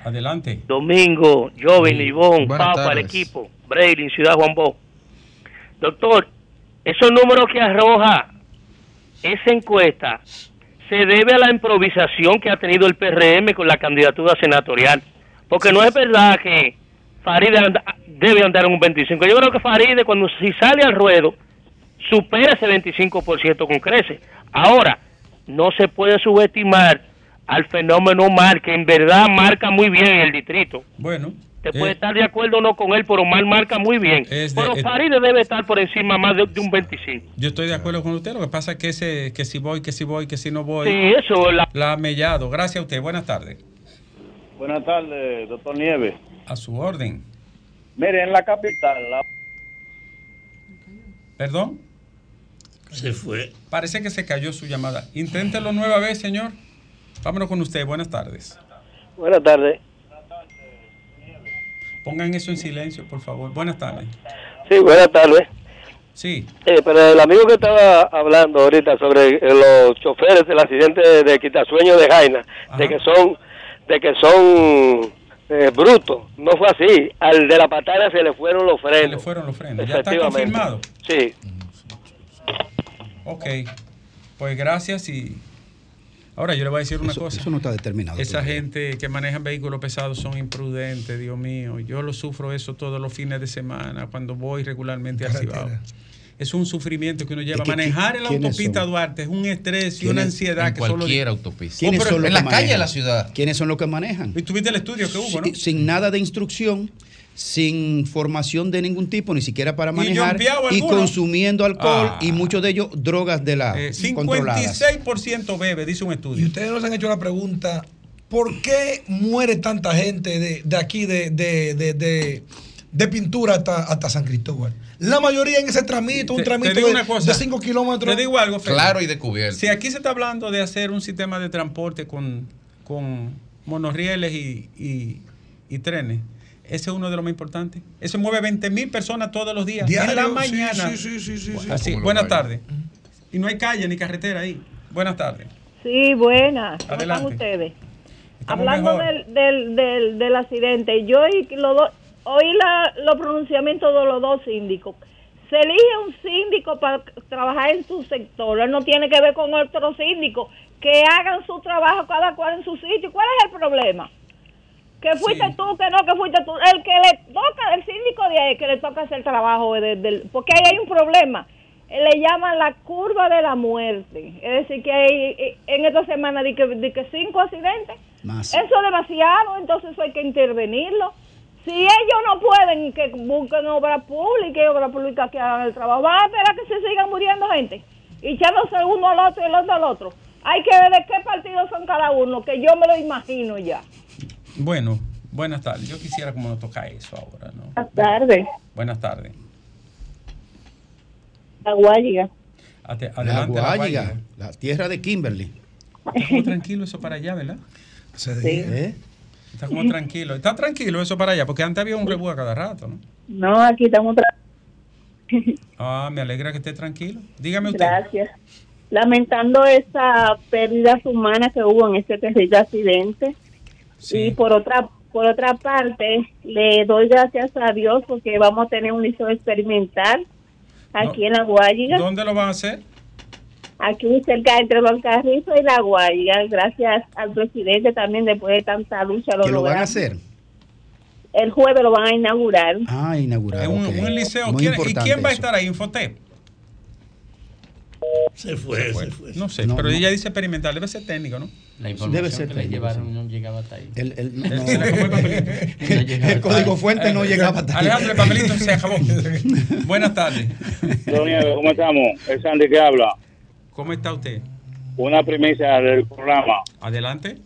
Adelante. Domingo, Joven, Sí. Ivón, Buenas Papa, el equipo, Braylin, Ciudad Juan Bo. Doctor, esos números que arroja esa encuesta se debe a la improvisación que ha tenido el PRM con la candidatura senatorial. Porque no es verdad que Faride anda- debe andar en un 25. Yo creo que Faride, cuando si sale al ruedo, supera ese 25% con crece. Ahora, no se puede subestimar al fenómeno Mar, que en verdad marca muy bien en el distrito. Bueno. Te eh, puede estar de acuerdo o no con él, pero Mar marca muy bien. De- pero Faride debe estar por encima más de, de un 25. Yo estoy de acuerdo con usted. Lo que pasa es que, ese, que si voy, que si voy, que si no voy. Sí, eso la... La ha mellado. Gracias a usted. Buenas tardes. Buenas tardes, doctor Nieves. A su orden. Mire, en la capital, la ¿Perdón? Se fue. Parece que se cayó su llamada. Inténtelo nueva vez, señor. Vámonos con usted. Buenas tardes. Buenas tardes. Pongan eso en silencio, por favor. Buenas tardes. Sí, buenas tardes. Sí. Eh, pero el amigo que estaba hablando ahorita sobre los choferes del accidente de, de Quitasueño de Jaina, de que son de que son eh, brutos, no fue así. Al de la patada se le fueron los frenos. Se le fueron los frenos. ¿Ya está confirmado? Sí. Ok. Pues gracias y... Ahora yo le voy a decir una Eso- cosa. eso no está determinado Esa todavía. gente que manejan vehículos pesados son imprudentes, Dios mío. Yo lo sufro eso todos los fines de semana cuando voy regularmente a Cibao. Es un sufrimiento que uno lleva. que- Manejar en la ¿quiénes autopista son? Duarte es un estrés y una ansiedad En que solo cualquier autopista. ¿Quiénes Oh, pero en la calle de manejan? la ciudad. ¿Quiénes son los que manejan? Y tuviste el estudio que hubo, ¿no? Sin, sin nada de instrucción, sin formación de ningún tipo, ni siquiera para manejar, y, consumiendo alcohol Ah. y muchos de ellos drogas de la Eh, controladas. 56% bebe, dice un estudio. Y ustedes nos han hecho la pregunta, ¿por qué muere tanta gente de, de aquí, de, de, de, de- de pintura hasta, hasta San Cristóbal? La mayoría en ese tramito, un Te- te tramito de, una cosa. de 5 kilómetros. Te digo algo, Félix. Claro y descubierto. Si aquí se está hablando de hacer un sistema de transporte con, con monorrieles y, y- y trenes, ese es uno de los más importantes. Eso mueve 20 mil personas todos los días. Diario, en la mañana. sí, sí, sí, sí, sí. Así, buenas tardes. Y no hay calle ni carretera ahí. Buenas tardes. Sí, buenas. ¿Cómo Adelante. están ustedes? Estamos Hablando del, del, del, del accidente, yo que los dos- oí la, los pronunciamientos de los dos síndicos. Se elige un síndico para trabajar en su sector, él no tiene que ver con otro síndico. Que hagan su trabajo cada cual en su sitio. ¿Cuál es el problema? Que fuiste tú, que no, que fuiste tú. El que le toca, el síndico de ahí, que le toca hacer trabajo, de- porque ahí hay un problema. Eh, Le llaman la curva de la muerte. Es decir, que hay eh, en esta semana de que, cinco accidentes. Más. Eso es demasiado, entonces eso hay que intervenirlo. Si ellos no pueden que busquen obra pública y obra pública que hagan el trabajo, van a esperar que se sigan muriendo gente y echándose uno al otro y el otro al otro. Hay que ver de qué partido son cada uno, que yo me lo imagino ya. Bueno, buenas tardes. Yo quisiera como nos toca eso ahora, ¿no? Buenas tardes. Buenas tardes. La Guayiga. Ate- La adelante, la Guayiga, Guayiga. la tierra de Kimberly. Está como tranquilo eso para allá, ¿verdad? ¿Eh? Está como tranquilo. Está tranquilo eso para allá, porque antes había un rebú a cada rato, ¿no? No, aquí estamos. Ah, me alegra que esté tranquilo. Dígame usted. Gracias. Lamentando esa pérdida humana que hubo en este terrible accidente. Y por otra por otra parte, le doy gracias a Dios porque vamos a tener un liceo experimental aquí en La Guayiga. ¿Dónde lo van a hacer? Aquí cerca entre los Carrizos y La Guayiga. Gracias al presidente también después de tanta lucha. Lo ¿Que lo van a hacer? El jueves lo van a inaugurar. Ah, inaugurar. un, ok. un liceo. Muy ¿Quién- ¿Y quién va a estar ahí? Infotep. Se fue, se fue. No sé, No, pero no. ella dice experimental, debe ser técnico, ¿no? La Debe ser información que le técnico, llevaron sí. no llegaba hasta ahí. El, el- no. se le el papelito. No llegaba El código fuente no llegaba hasta ahí. Alejandro, el papelito se acabó. Buenas tardes. Don Nieves, ¿cómo estamos? Es Sandy que habla. ¿Cómo está usted? Una primicia del programa. Adelante.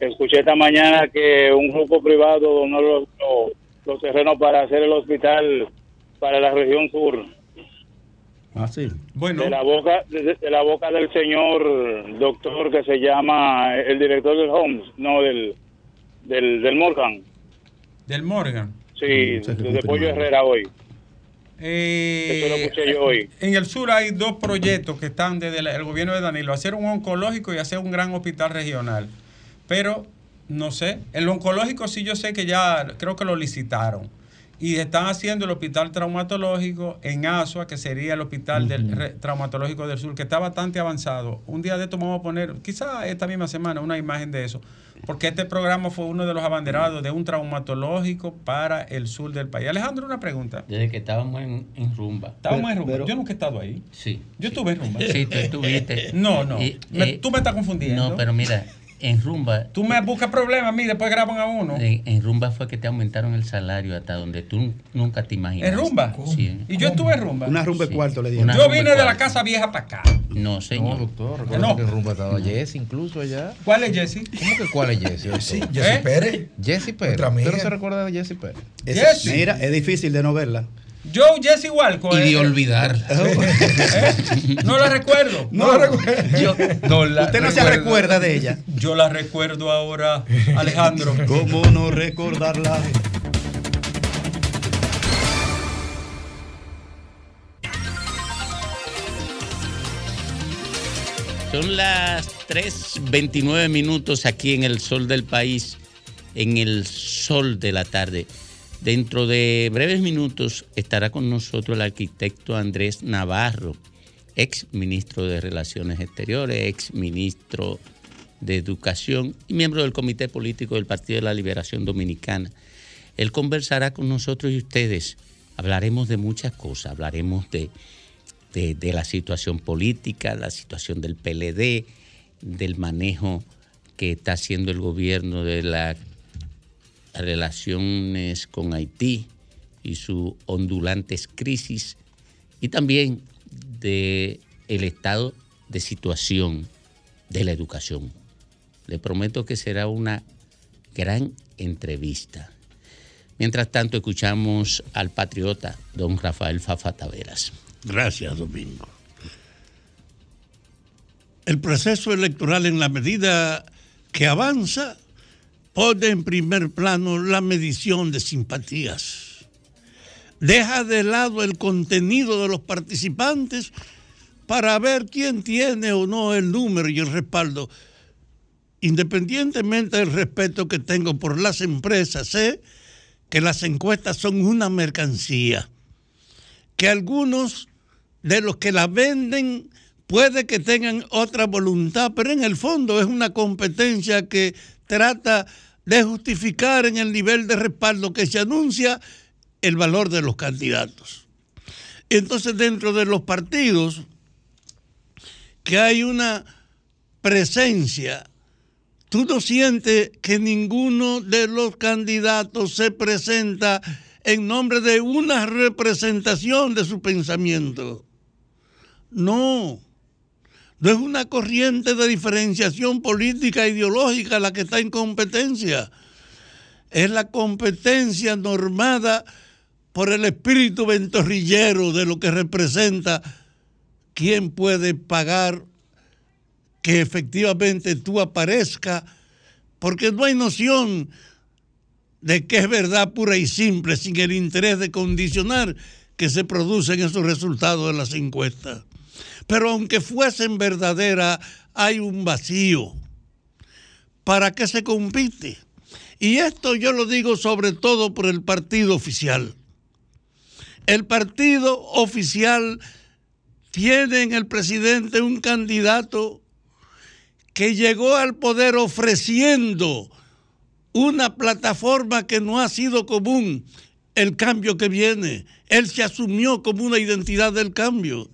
Escuché esta mañana que un grupo privado donó los, los, los terrenos para hacer el hospital para la región sur. Ah, sí. Bueno. De la boca de, de la boca del señor doctor que se llama el director del Homs, no del del, del Morgan. Del Morgan. Sí, de Pollo. Herrera hoy. Eh, Eso lo escuché yo hoy. En el sur hay dos proyectos que están desde el gobierno de Danilo, hacer un oncológico y hacer un gran hospital regional. Pero no sé, el oncológico sí yo sé que ya creo que lo licitaron. Y están haciendo el hospital traumatológico en Asua, que sería el hospital del re- traumatológico del sur, que está bastante avanzado. Un día de esto vamos a poner, quizá esta misma semana, una imagen de eso. Porque este programa fue uno de los abanderados de un traumatológico para el sur del país. Alejandro, una pregunta. Desde que estábamos en, en rumba. Estábamos en rumba. Yo nunca he estado ahí. Sí. Yo estuve en rumba. Sí, tú estuviste. No, no. Me- eh, tú me estás confundiendo. No, pero mira, en rumba. Tú me buscas problemas a mí, después graban a uno. En, en rumba fue que te aumentaron el salario hasta donde tú nunca te imaginas. ¿En rumba? Sí. Y yo estuve en rumba. Una rumba de Sí. cuarto le dieron. Una Yo vine de la casa vieja para acá. No, señor. doctor, No. recuerda que en rumba estaba Jesse incluso allá. ¿Cuál es Jesse? ¿Cómo que cuál es Jesse? Sí, Jesse ¿Eh? Pérez. Jesse Pérez. Otra ¿Usted no se recuerda de Jesse Pérez? Jesse. Mira, es difícil de no verla. Yo, Jesse Walco. Y eh, de olvidarla. ¿eh? No la recuerdo. No la recuerda. Yo, No la Usted no se recuerda. recuerda de ella. yo la recuerdo ahora, Alejandro. ¿Cómo no recordarla? Son las 3.29 minutos aquí en el sol del país, en el sol de la tarde. Dentro de breves minutos estará con nosotros el arquitecto Andrés Navarro, ex ministro de Relaciones Exteriores, ex ministro de Educación y miembro del Comité Político del Partido de la Liberación Dominicana. Él conversará con nosotros y ustedes. Hablaremos de muchas cosas, hablaremos de, de, de la situación política, la situación del PLD, del manejo que está haciendo el gobierno de las relaciones con Haití, y sus ondulantes crisis y también de el estado de situación de la educación. Le prometo que será una gran entrevista. Mientras tanto, escuchamos al patriota don Rafael Fafa Taveras. Gracias, Domingo. El proceso electoral en la medida que avanza pone en primer plano la medición de simpatías. Deja de lado el contenido de los participantes para ver quién tiene o no el número y el respaldo. Independientemente del respeto que tengo por las empresas, sé que las encuestas son una mercancía, que algunos de los que la venden puede que tengan otra voluntad, pero en el fondo es una competencia que trata de justificar en el nivel de respaldo que se anuncia el valor de los candidatos. Entonces dentro de los partidos que hay una presencia, tú no sientes que ninguno de los candidatos se presenta en nombre de una representación de su pensamiento. No, no es una corriente de diferenciación política e ideológica la que está en competencia. Es la competencia normada por el espíritu ventorrillero de lo que representa quién puede pagar que efectivamente tú aparezca, porque no hay noción de que es verdad pura y simple sin el interés de condicionar que se producen esos resultados de las encuestas. Pero aunque fuesen verdaderas, hay un vacío. ¿Para qué se compite? Y esto yo lo digo sobre todo por el partido oficial. El partido oficial tiene en el presidente un candidato que llegó al poder ofreciendo una plataforma que no ha sido común, el cambio que viene. Él se asumió como una identidad del cambio.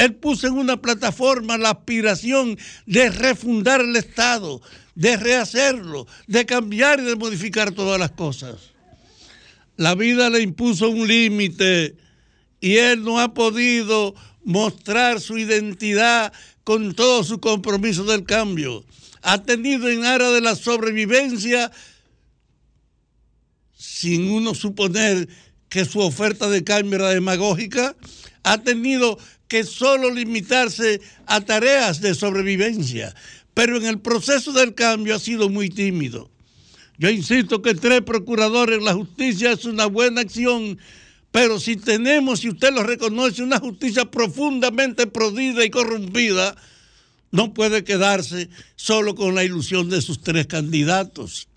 Él puso en una plataforma la aspiración de refundar el Estado, de rehacerlo, de cambiar y de modificar todas las cosas. La vida le impuso un límite y él no ha podido mostrar su identidad con todo su compromiso del cambio. Ha tenido en área de la sobrevivencia, sin uno suponer que su oferta de cambio era demagógica, ha tenido que solo limitarse a tareas de sobrevivencia, pero en el proceso del cambio ha sido muy tímido. Yo insisto que tres procuradores en la justicia es una buena acción, pero si tenemos, si usted lo reconoce, una justicia profundamente prodida y corrompida, no puede quedarse solo con la ilusión de sus tres candidatos.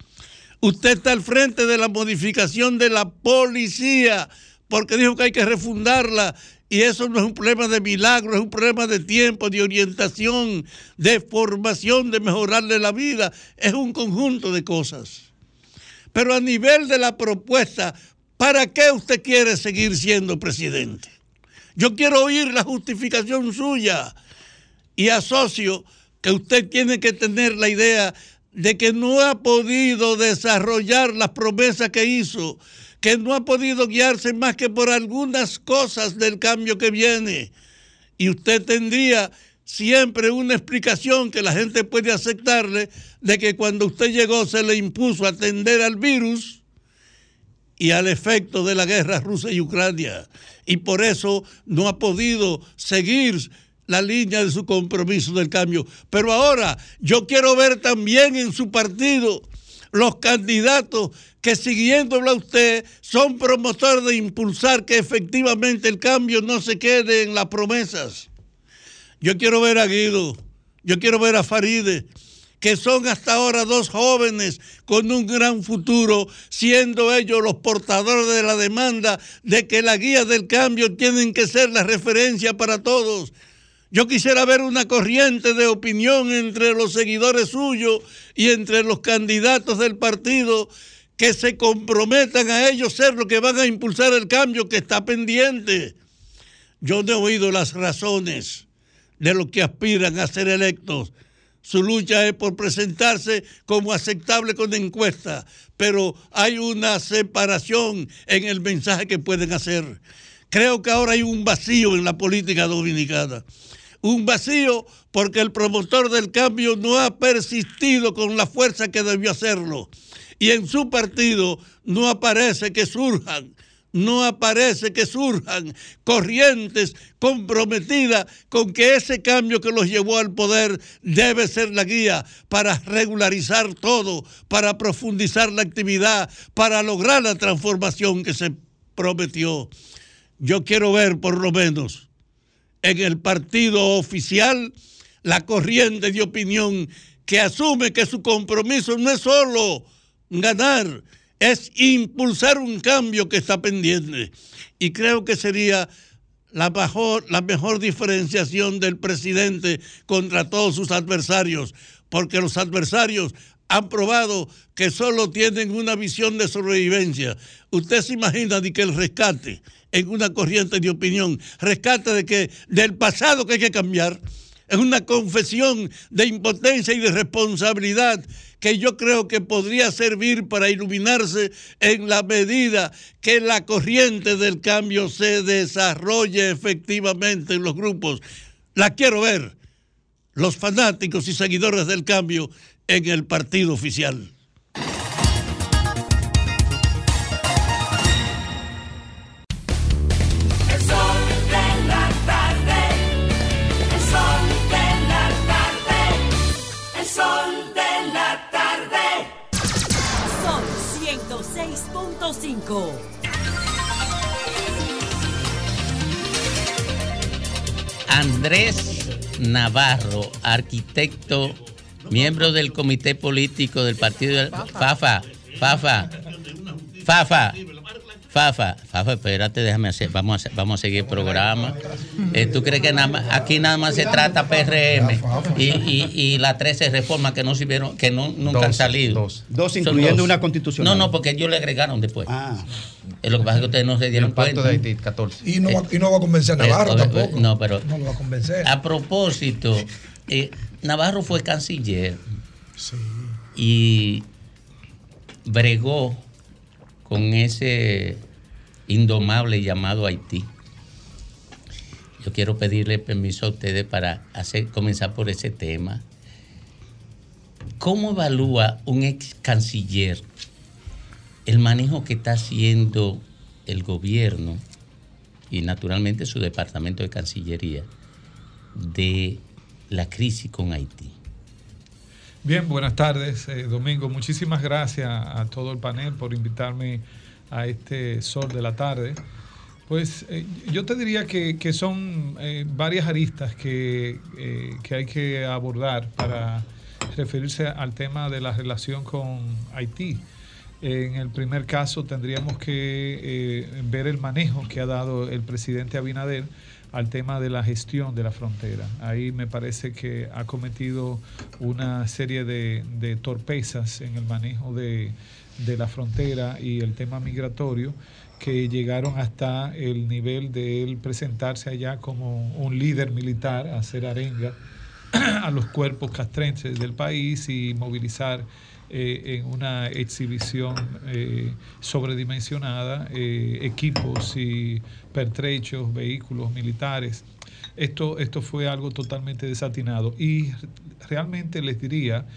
Usted está al frente de la modificación de la policía, porque dijo que hay que refundarla y eso no es un problema de milagro, es un problema de tiempo, de orientación, de formación, de mejorarle la vida. Es un conjunto de cosas. Pero a nivel de la propuesta, ¿para qué usted quiere seguir siendo presidente? Yo quiero oír la justificación suya y asocio que usted tiene que tener la idea de que no ha podido desarrollar las promesas que hizo que no ha podido guiarse más que por algunas cosas del cambio que viene. Y usted tendría siempre una explicación que la gente puede aceptarle de que cuando usted llegó se le impuso atender al virus y al efecto de la guerra rusa y Ucrania. Y por eso no ha podido seguir la línea de su compromiso del cambio. Pero ahora yo quiero ver también en su partido los candidatos que siguiéndolo a usted son promotores de impulsar que efectivamente el cambio no se quede en las promesas. Yo quiero ver a Guido, yo quiero ver a Faride, que son hasta ahora dos jóvenes con un gran futuro, siendo ellos los portadores de la demanda de que la guía del cambio tienen que ser la referencia para todos. Yo quisiera ver una corriente de opinión entre los seguidores suyos y entre los candidatos del partido que se comprometan a ellos ser los que van a impulsar el cambio que está pendiente. Yo no he oído las razones de los que aspiran a ser electos su lucha es por presentarse como aceptable con encuesta, pero hay una separación en el mensaje que pueden hacer. Creo que ahora hay un vacío en la política dominicana. Un vacío porque el promotor del cambio no ha persistido con la fuerza que debió hacerlo. Y en su partido no aparece que surjan no aparece que surjan corrientes comprometidas con que ese cambio que los llevó al poder debe ser la guía para regularizar todo, para profundizar la actividad, para lograr la transformación que se prometió. Yo quiero ver por lo menos en el partido oficial la corriente de opinión que asume que su compromiso no es solo ganar, es impulsar un cambio que está pendiente. Y creo que sería la mejor, la mejor diferenciación del presidente contra todos sus adversarios, porque los adversarios han probado que solo tienen una visión de sobrevivencia. Usted se imagina de que el rescate en una corriente de opinión, rescate de que del pasado que hay que cambiar, es una confesión de impotencia y de responsabilidad que yo creo que podría servir para iluminarse en la medida que la corriente del cambio se desarrolle efectivamente en los grupos. La quiero ver, los fanáticos y seguidores del cambio en el partido oficial. El sol de la tarde, el sol de la tarde, el sol de la tarde. Son 106.5. Andrés Navarro, arquitecto, miembro del comité político del partido del FAFA, FAFA, FAFA, FAFA, FAFA, espérate, déjame hacer, vamos a, hacer- vamos a seguir el programa. Eh, ¿Tú crees que nada más- aquí nada más se trata PRM y, y, y las 13 reformas que no sirvieron, que no, nunca han salido? dos. Dos, incluyendo una constitucional. No, no, porque ellos le agregaron después. Ah. Lo que pasa es que ustedes no se dieron el cuenta. de Haití, 14. Y no, va, y no va a convencer a Navarro Eh, eh, tampoco. No, pero No lo va a convencer. a propósito, eh, Navarro fue canciller y bregó con ese indomable llamado Haití. Yo quiero pedirle permiso a ustedes para hacer, comenzar por ese tema. ¿Cómo evalúa un ex canciller el manejo que está haciendo el gobierno y naturalmente su departamento de Cancillería de la crisis con Haití? Bien, buenas tardes, eh, Domingo. Muchísimas gracias a todo el panel por invitarme a este sol de la tarde. Pues eh, yo te diría que, son eh, varias aristas que, que hay que abordar para referirse al tema de la relación con Haití. En el primer caso tendríamos que ver el manejo que ha dado el presidente Abinader al tema de la gestión de la frontera. Ahí me parece que ha cometido una serie de, torpezas en el manejo de, de la frontera y el tema migratorio que llegaron hasta el nivel de él presentarse allá como un líder militar, hacer arenga a los cuerpos castrenses del país y movilizar eh, en una exhibición eh, sobredimensionada eh, equipos y pertrechos, vehículos militares. Esto, esto fue algo totalmente desatinado y realmente les diría,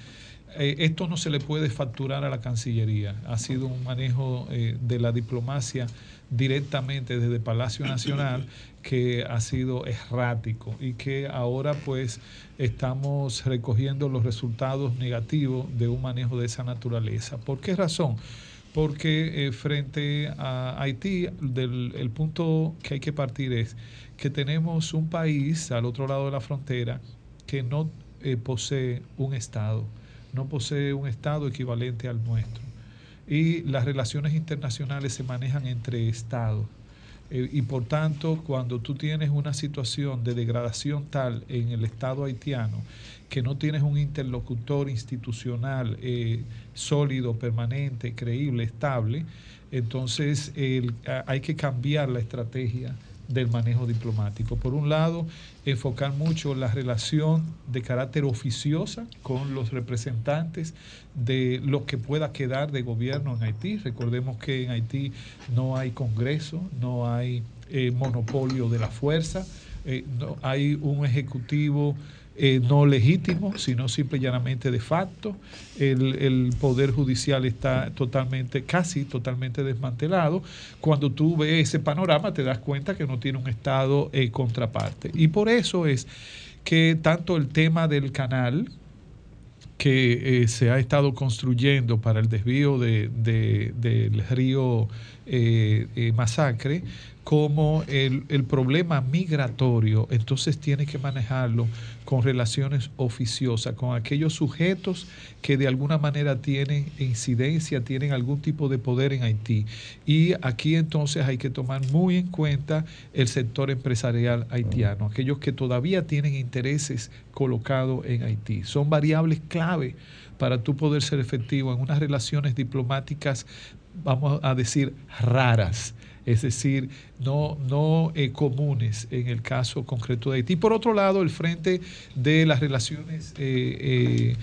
esto no se le puede facturar a la Cancillería. Ha sido un manejo de la diplomacia directamente desde Palacio Nacional que ha sido errático y que ahora pues estamos recogiendo los resultados negativos de un manejo de esa naturaleza. ¿Por qué razón? Porque eh, frente a Haití, del, el punto que hay que partir es que tenemos un país al otro lado de la frontera que no eh, posee un Estado, no posee un Estado equivalente al nuestro. Y las relaciones internacionales se manejan entre Estados. Eh, y por tanto, cuando tú tienes una situación de degradación tal en el Estado haitiano, que no tienes un interlocutor institucional eh, sólido, permanente, creíble, estable, entonces el- hay que cambiar la estrategia del manejo diplomático. Por un lado, enfocar mucho la relación de carácter oficiosa con los representantes de lo que pueda quedar de gobierno en Haití. Recordemos que en Haití no hay Congreso, no hay eh, monopolio de la fuerza, eh, no, hay un ejecutivo eh, no legítimo, sino simple y llanamente de facto. El, poder judicial está totalmente, casi totalmente desmantelado. Cuando tú ves ese panorama te das cuenta que no tiene un Estado eh, contraparte. Y por eso es que tanto el tema del canal, que eh, se ha estado construyendo para el desvío de, de, del río eh, Masacre, como el, el, problema migratorio, entonces tiene que manejarlo con relaciones oficiosas, con aquellos sujetos que de alguna manera tienen incidencia, tienen algún tipo de poder en Haití. Y aquí entonces hay que tomar muy en cuenta el sector empresarial haitiano, aquellos que todavía tienen intereses colocados en Haití. Son variables clave para tú poder ser efectivo en unas relaciones diplomáticas, vamos a decir, raras es decir, no, no eh, comunes en el caso concreto de Haití. Por otro lado, el frente de las relaciones, eh,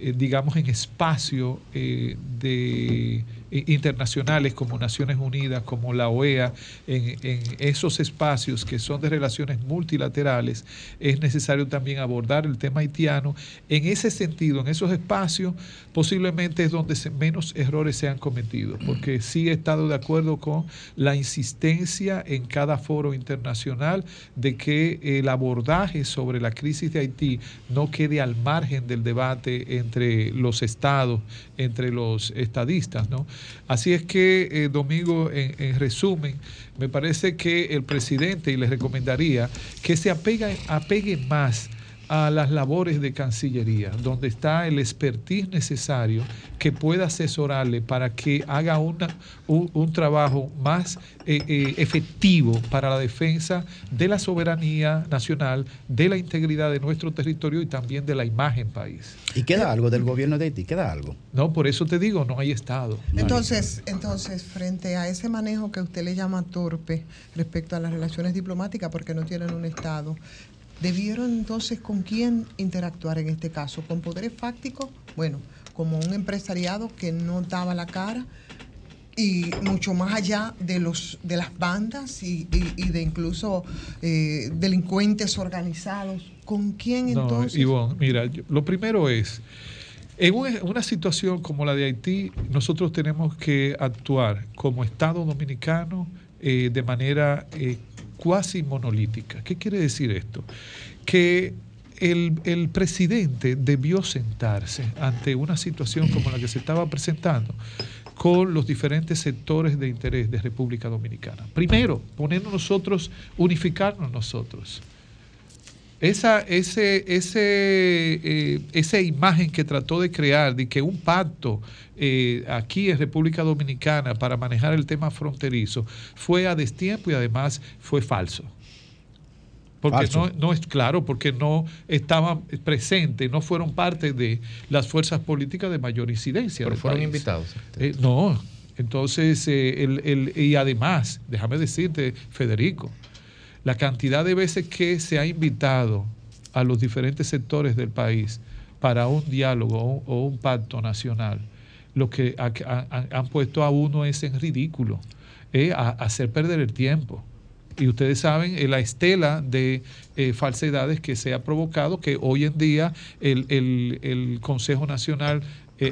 eh, digamos, en espacio de internacionales como Naciones Unidas, como la OEA, en, esos espacios que son de relaciones multilaterales, es necesario también abordar el tema haitiano. En ese sentido, en esos espacios, posiblemente es donde menos errores se han cometido, porque sí he estado de acuerdo con la insistencia en cada foro internacional de que el abordaje sobre la crisis de Haití no quede al margen del debate entre los estados, entre los estadistas, ¿no? Así es que, eh, Domingo, en, en, resumen, me parece que el presidente, y les recomendaría, que se apegue, apegue más a las labores de Cancillería, donde está el expertise necesario que pueda asesorarle para que haga una, un, un, trabajo más eh, eh, efectivo para la defensa de la soberanía nacional, de la integridad de nuestro territorio y también de la imagen país. ¿Y queda algo del gobierno de Haití? ¿Queda algo? No, por eso te digo, no hay Estado. Entonces, entonces frente a ese manejo que usted le llama torpe respecto a las relaciones diplomáticas porque no tienen un Estado, ¿Debieron entonces con quién interactuar en este caso? ¿Con poderes fácticos? Bueno, como un empresariado que no daba la cara y mucho más allá de los de las bandas y, y, y de incluso eh, delincuentes organizados. ¿Con quién entonces? No, Ivonne, mira, yo, lo primero es, en una situación como la de Haití, nosotros tenemos que actuar como Estado dominicano eh, de manera eh, cuasi monolítica. ¿Qué quiere decir esto? Que el, el, presidente debió sentarse ante una situación como la que se estaba presentando con los diferentes sectores de interés de República Dominicana. Primero, ponernos nosotros, unificarnos nosotros. Esa, ese, ese, eh, esa imagen que trató de crear de que un pacto eh, aquí en República Dominicana para manejar el tema fronterizo fue a destiempo y además fue falso. Porque falso. No, no es claro, porque no estaban presentes, no fueron parte de las fuerzas políticas de mayor incidencia. Pero fueron país. invitados. Eh, no, entonces, eh, el, el, y además, déjame decirte, Federico, la cantidad de veces que se ha invitado a los diferentes sectores del país para un diálogo o un, pacto nacional, lo que ha, ha, han puesto a uno es en ridículo, eh, a, hacer perder el tiempo. Y ustedes saben eh, la estela de eh, falsedades que se ha provocado, que hoy en día el, el, Consejo Nacional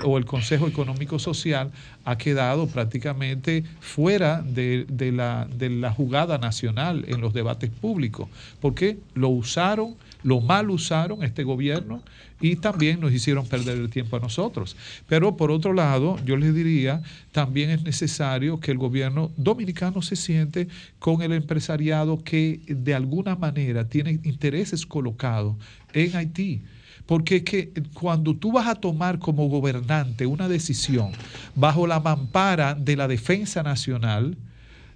o el Consejo Económico Social ha quedado prácticamente fuera de, de, la, de, la, jugada nacional en los debates públicos, porque lo usaron, lo mal usaron este gobierno y también nos hicieron perder el tiempo a nosotros. Pero por otro lado, yo les diría, también es necesario que el gobierno dominicano se siente con el empresariado que de alguna manera tiene intereses colocados en Haití. Porque es que cuando tú vas a tomar como gobernante una decisión bajo la mampara de la defensa nacional,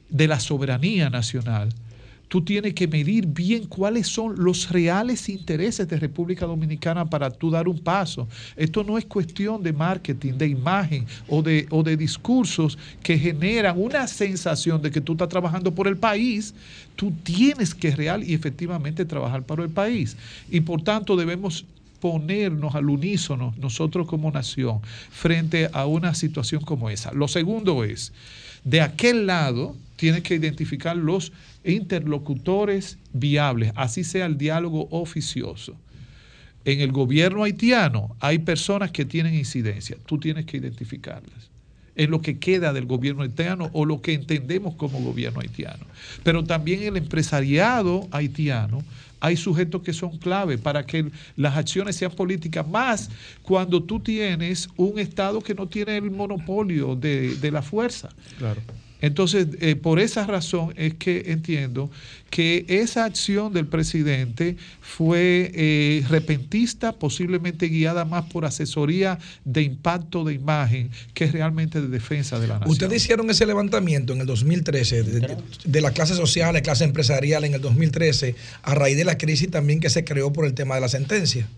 de la soberanía nacional, tú tienes que medir bien cuáles son los reales intereses de República Dominicana para tú dar un paso. Esto no es cuestión de marketing, de imagen o de, o de discursos que generan una sensación de que tú estás trabajando por el país. Tú tienes que real y efectivamente trabajar para el país. Y por tanto debemos ponernos al unísono nosotros como nación frente a una situación como esa. Lo segundo es, de aquel lado tienes que identificar los interlocutores viables, así sea el diálogo oficioso. En el gobierno haitiano hay personas que tienen incidencia, tú tienes que identificarlas en lo que queda del gobierno haitiano o lo que entendemos como gobierno haitiano. Pero también el empresariado haitiano hay sujetos que son clave para que las acciones sean políticas, más cuando tú tienes un Estado que no tiene el monopolio de, de la fuerza. Claro. Entonces, eh, por esa razón es que entiendo que esa acción del presidente fue eh, repentista, posiblemente guiada más por asesoría de impacto de imagen que realmente de defensa de la nación. Ustedes hicieron ese levantamiento en el 2013 de, de, de la clase social, de clase empresarial en el 2013, a raíz de la crisis también que se creó por el tema de la sentencia.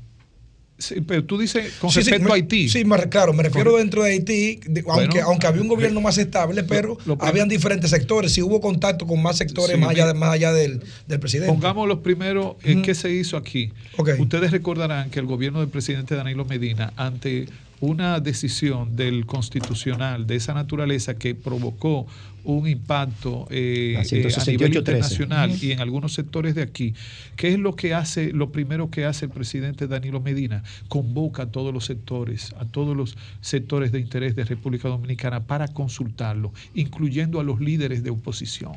Sí, pero tú dices con Sí, sí, respecto me- a Haití. Sí, me, claro, me refiero dentro de Haití, de- Bueno, aunque, aunque había un gobierno más estable, pero lo habían diferentes sectores. Si hubo contacto con más sectores Sí, más, allá, de- más allá del, del presidente. Pongamos los primeros en qué se hizo aquí. Ustedes recordarán que el gobierno del presidente Danilo Medina, ante una decisión del constitucional de esa naturaleza que provocó un impacto eh, La eh, a nivel 168.13. internacional y en algunos sectores de aquí, ¿qué es lo que hace, lo primero que hace el presidente Danilo Medina? Convoca a todos los sectores, a todos los sectores de interés de República Dominicana para consultarlo, incluyendo a los líderes de oposición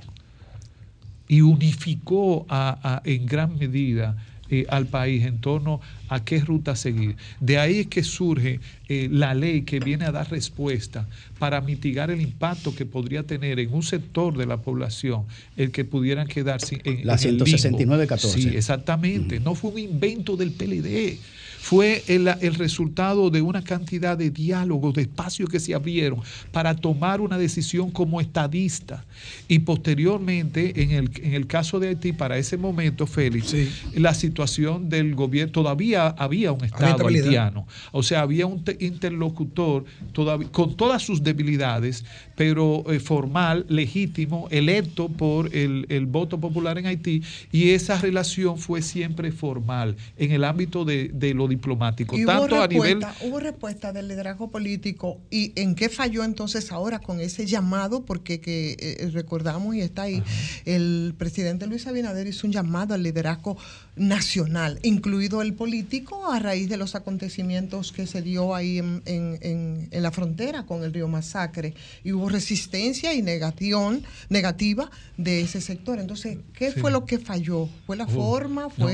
y unificó a- a- en gran medida eh, al país en torno a qué ruta seguir. De ahí es que surge eh, la ley que viene a dar respuesta para mitigar el impacto que podría tener en un sector de la población el que pudieran quedar sin, en, La en el limbo. 169-14. Sí, exactamente. No fue un invento del PLD. Fue el, el resultado de una cantidad de diálogos, de espacios que se abrieron para tomar una decisión como estadista. Y posteriormente, en el, en el caso de Haití, para ese momento, Félix, la situación del gobierno, todavía había un Estado haitiano. O sea, había un te- interlocutor todavía, con todas sus debilidades, pero eh, formal, legítimo, electo por el, el voto popular en Haití, y esa relación fue siempre formal en el ámbito de, de lo diplomático, Y tanto a nivel... respuesta, hubo respuesta del liderazgo político y en qué falló entonces ahora con ese llamado, porque que, eh, recordamos y está ahí, el presidente Luis Abinader hizo un llamado al liderazgo nacional, incluido el político, a raíz de los acontecimientos que se dio ahí en, en- en- en la frontera con el río Masacre. Y hubo resistencia y negación negativa de ese sector. Entonces, ¿qué Sí. fue lo que falló? ¿Fue la forma? no.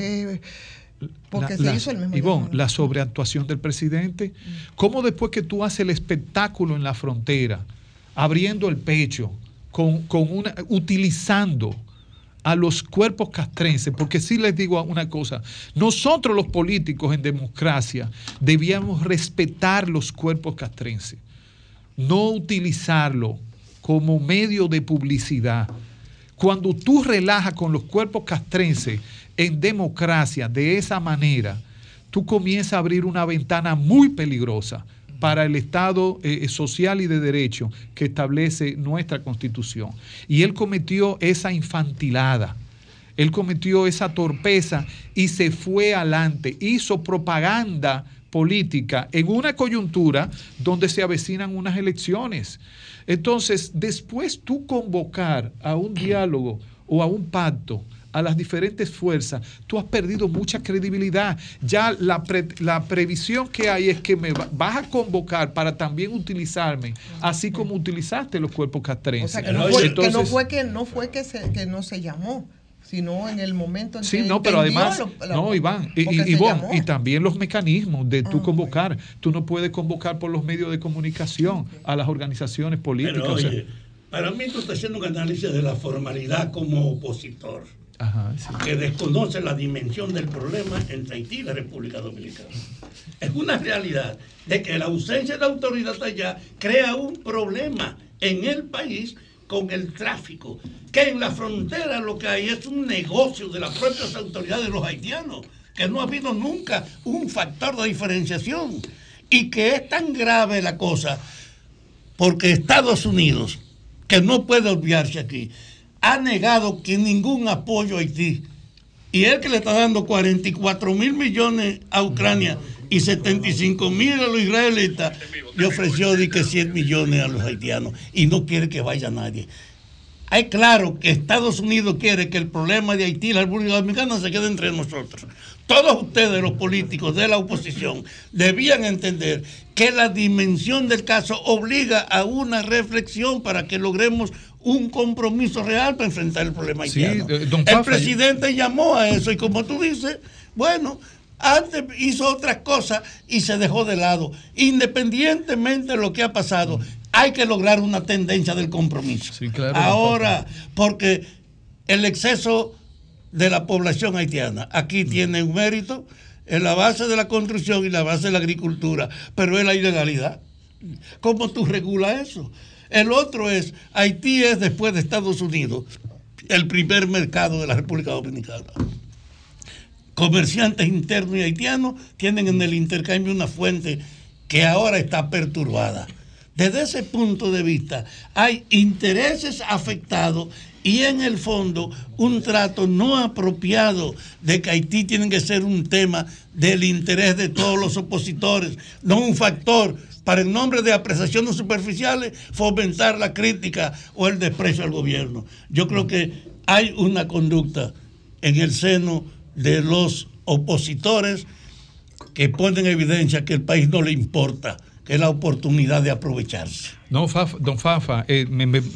Porque La- se la- hizo el mismo llamado. la sobreactuación del presidente. ¿Cómo después que tú haces el espectáculo en la frontera, abriendo el pecho, con, con una, utilizando a los cuerpos castrenses, porque sí les digo una cosa, nosotros los políticos en democracia debíamos respetar los cuerpos castrenses, no utilizarlo como medio de publicidad. Cuando tú relajas con los cuerpos castrenses en democracia de esa manera, tú comienzas a abrir una ventana muy peligrosa para el Estado eh, social y de derecho que establece nuestra Constitución. Y él cometió esa infantilada. Él cometió esa torpeza y se fue adelante, hizo propaganda política en una coyuntura donde se avecinan unas elecciones. Entonces, después tú convocar a un diálogo o a un pacto a las diferentes fuerzas, tú has perdido mucha credibilidad. Ya la, pre- la previsión que hay es que me va- vas a convocar para también utilizarme, así como utilizaste los cuerpos O castrenses. sea, que no fue, que no fue que no fue que se, que no se llamó, sino en el momento en Sí, que no, pero además, lo- lo- no, Iván, y, y-. Ah, también los mecanismos de tú convocar. Tú no puedes convocar por los medios de comunicación a las organizaciones políticas. Pero o sea- oye, para mí tú estás haciendo un análisis de la formalidad como opositor, Que desconoce la dimensión del problema entre Haití y la República Dominicana. Es una realidad de que la ausencia de autoridad allá crea un problema en el país con el tráfico, que en la frontera lo que hay es un negocio de las propias autoridades de los haitianos, que no ha habido nunca un factor de diferenciación y que es tan grave la cosa porque Estados Unidos, que no puede olvidarse aquí, ha negado que ningún apoyo a Haití y él que le está dando 44 mil millones a Ucrania y 75 mil a los israelitas, le ofreció de que 100 millones a los haitianos y no quiere que vaya nadie. Hay claro que Estados Unidos quiere que el problema de Haití y la República Dominicana se quede entre nosotros. Todos ustedes, los políticos de la oposición, debían entender que la dimensión del caso obliga a una reflexión para que logremos un compromiso real para enfrentar el problema haitiano. eh, el presidente llamó a eso y como tú dices, bueno, antes hizo otras cosas y se dejó de lado. Independientemente de lo que ha pasado, hay que lograr una tendencia del compromiso. claro, Ahora, porque el exceso de la población haitiana aquí tiene un mérito en la base de la construcción y la base de la agricultura, pero es la ilegalidad. ¿Cómo tú regulas eso? El otro es, Haití es después de Estados Unidos el primer mercado de la República Dominicana. Comerciantes internos y haitianos tienen en el intercambio una fuente que ahora está perturbada. Desde ese punto de vista, hay intereses afectados y en el fondo un trato no apropiado de que Haití tiene que ser un tema del interés de todos los opositores, no un factor para en nombre de apreciaciones superficiales fomentar la crítica o el desprecio al gobierno. Yo creo que hay una conducta en el seno de los opositores que ponen en evidencia que el país no le importa, que es la oportunidad de aprovecharse. No, don Fafa, eh,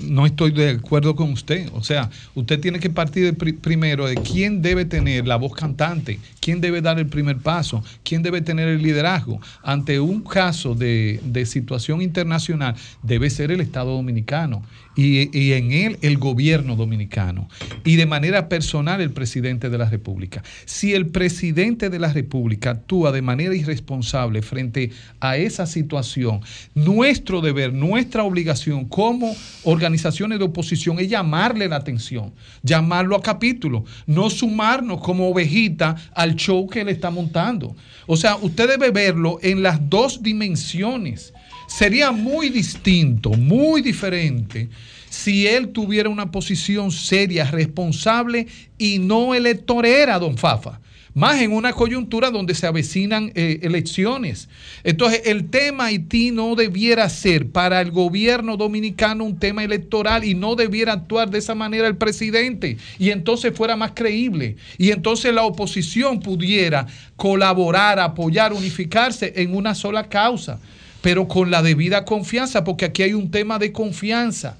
no estoy de acuerdo con usted. O sea, usted tiene que partir primero de quién debe tener la voz cantante, quién debe dar el primer paso, quién debe tener el liderazgo. Ante un caso de, de situación internacional, debe ser el Estado dominicano y, y en él el gobierno dominicano y de manera personal el presidente de la República. Si el presidente de la República actúa de manera irresponsable frente a esa situación, nuestro deber, nuestra obligación como organizaciones de oposición es llamarle la atención, llamarlo a capítulo, no sumarnos como ovejita al show que él está montando. O sea, usted debe verlo en las dos dimensiones. Sería muy distinto, muy diferente si él tuviera una posición seria, responsable y no electorera, don Fafa. Más en una coyuntura donde se avecinan eh, elecciones. Entonces, el tema Haití no debiera ser para el gobierno dominicano un tema electoral y no debiera actuar de esa manera el presidente. Y entonces fuera más creíble. Y entonces la oposición pudiera colaborar, apoyar, unificarse en una sola causa pero con la debida confianza, porque aquí hay un tema de confianza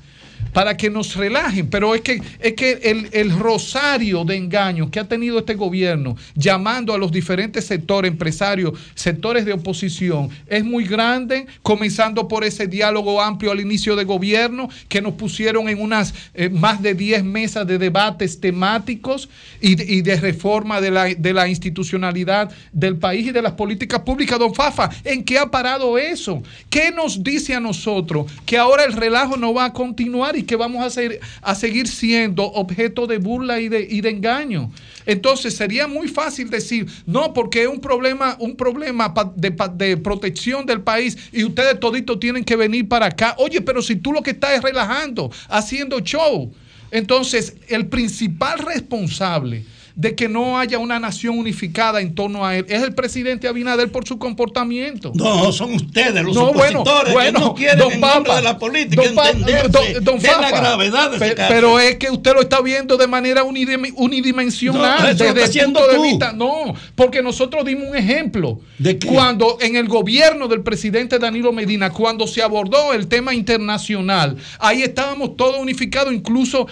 para que nos relajen, pero es que, es que el, el rosario de engaños que ha tenido este gobierno llamando a los diferentes sectores, empresarios, sectores de oposición, es muy grande, comenzando por ese diálogo amplio al inicio de gobierno, que nos pusieron en unas eh, más de 10 mesas de debates temáticos y, y de reforma de la, de la institucionalidad del país y de las políticas públicas. Don Fafa, ¿en qué ha parado eso? ¿Qué nos dice a nosotros que ahora el relajo no va a continuar y que vamos a, ser, a seguir siendo objeto de burla y de, y de engaño? Entonces sería muy fácil decir, no, porque es un problema, un problema de, de protección del país y ustedes toditos tienen que venir para acá. Oye, pero si tú lo que estás es relajando, haciendo show. Entonces, el principal responsable de que no haya una nación unificada en torno a él es el presidente Abinader por su comportamiento. No, son ustedes los No, bueno, opositores bueno, que no quieren don en Papa, de la política don Pa- entenderse don- don de la Fafa, gravedad de ese pe- caso. Pero es que usted lo está viendo de manera unidim- unidimensional. No, desde el punto de tú. vista. No, porque nosotros dimos un ejemplo. Cuando en el gobierno del presidente Danilo Medina, cuando se abordó el tema internacional, ahí estábamos todos unificados, incluso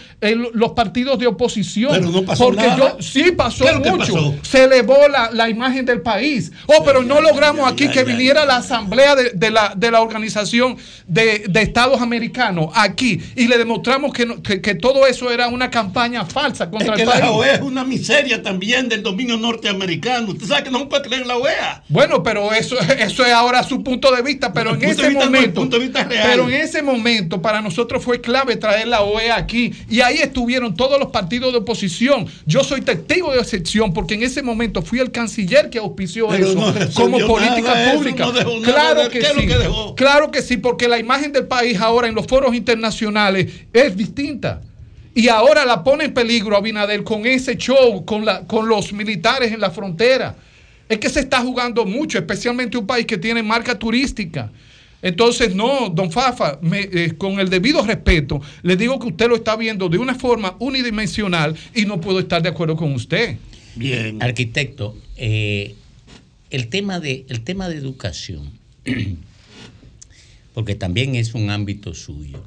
los partidos de oposición. Pero no pasó porque nada. yo Sí, pasó ¿Qué es mucho. pasó? Se elevó la, la imagen del país. Oh, pero no logramos aquí que viniera la asamblea de, de la, de la Organización de, de Estados Americanos aquí y le demostramos que, no- que, que todo eso era una campaña falsa Es contra que el país. la OEA es una miseria también del dominio norteamericano. Usted sabe que no puede creer en la OEA. Bueno, pero eso, eso es ahora su punto de vista, pero El en ese no, momento, punto de vista real. pero en ese momento para nosotros fue clave traer la OEA aquí y ahí estuvieron todos los partidos de oposición. Yo soy testigo de excepción porque en ese momento fui el canciller que auspició Pero eso no como política nada, eso pública. no claro que ¿qué es lo sí. que? Claro que sí, porque la imagen del país ahora en los foros internacionales es distinta. Y ahora la pone en peligro Abinader con ese show, con, la, con los militares en la frontera. Es que se está jugando mucho, especialmente un país que tiene marca turística. Entonces, no, don Fafa, me- eh, con el debido respeto, le digo que usted lo está viendo de una forma unidimensional y no puedo estar de acuerdo con usted. Bien. Arquitecto, eh, el, tema de, el tema de educación, porque también es un ámbito suyo,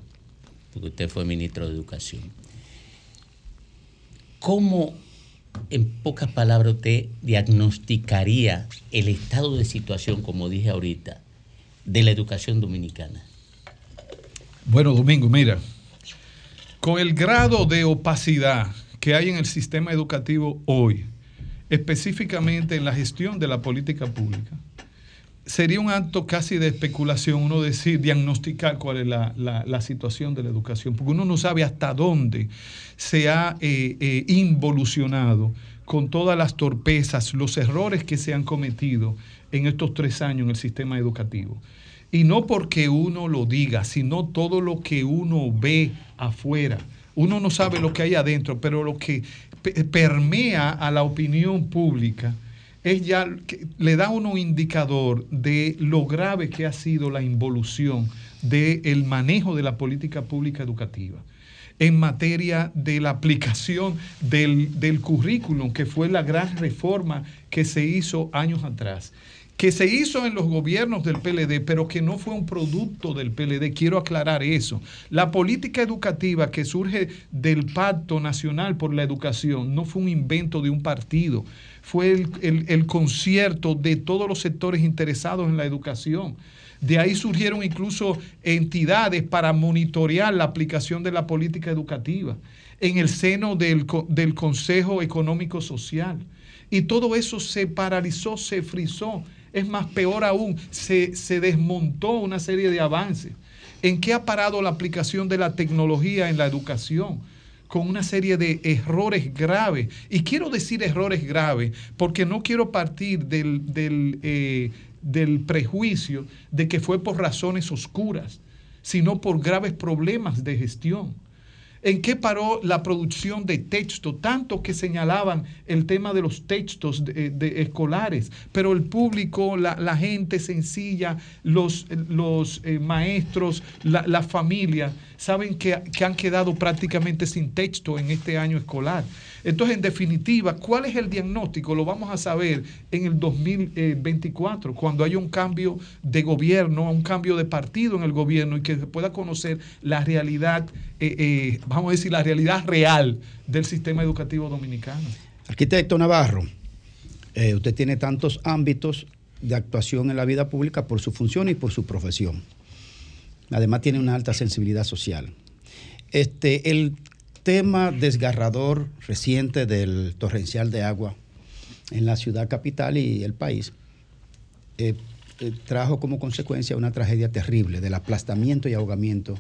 porque usted fue ministro de Educación. ¿Cómo, en pocas palabras, usted diagnosticaría el estado de situación, como dije ahorita, de la educación dominicana? Bueno, Domingo, mira, con el grado de opacidad que hay en el sistema educativo hoy, específicamente en la gestión de la política pública, sería un acto casi de especulación uno decir, diagnosticar cuál es la, la- situación de la educación, porque uno no sabe hasta dónde se ha eh, eh, involucionado con todas las torpezas, los errores que se han cometido en estos tres años en el sistema educativo. Y no porque uno lo diga, sino todo lo que uno ve afuera. Uno no sabe lo que hay adentro, pero lo que pe- permea a la opinión pública es ya le da uno un indicador de lo grave que ha sido la involución del manejo de la política pública educativa en materia de la aplicación del, del currículum, que fue la gran reforma que se hizo años atrás, que se hizo en los gobiernos del PLD, pero que no fue un producto del PLD. Quiero aclarar eso. La política educativa que surge del Pacto Nacional por la Educación no fue un invento de un partido, fue el, el- concierto de todos los sectores interesados en la educación. De ahí surgieron incluso entidades para monitorear la aplicación de la política educativa en el seno del, del Consejo Económico Social. Y todo eso se paralizó, se frizó. Es más, peor aún, se, se desmontó una serie de avances. ¿En qué ha parado la aplicación de la tecnología en la educación? con una serie de errores graves. Y quiero decir errores graves porque no quiero partir del, del, eh, del prejuicio de que fue por razones oscuras, sino por graves problemas de gestión. ¿En qué paró la producción de texto? Tanto que señalaban el tema de los textos de- escolares, pero el público, la, gente sencilla, los, eh, maestros, la, la familia, saben que, que han quedado prácticamente sin texto en este año escolar. Entonces, en definitiva, ¿cuál es el diagnóstico? Lo vamos a saber en el 2024, cuando haya un cambio de gobierno, un cambio de partido en el gobierno y que se pueda conocer la realidad, eh, eh, vamos a decir, la realidad real del sistema educativo dominicano. Arquitecto Navarro, eh, usted tiene tantos ámbitos de actuación en la vida pública por su función y por su profesión. Además tiene una alta sensibilidad social. Este, el tema desgarrador reciente del torrencial de agua en la ciudad capital y el país eh, eh, trajo como consecuencia una tragedia terrible del aplastamiento y ahogamiento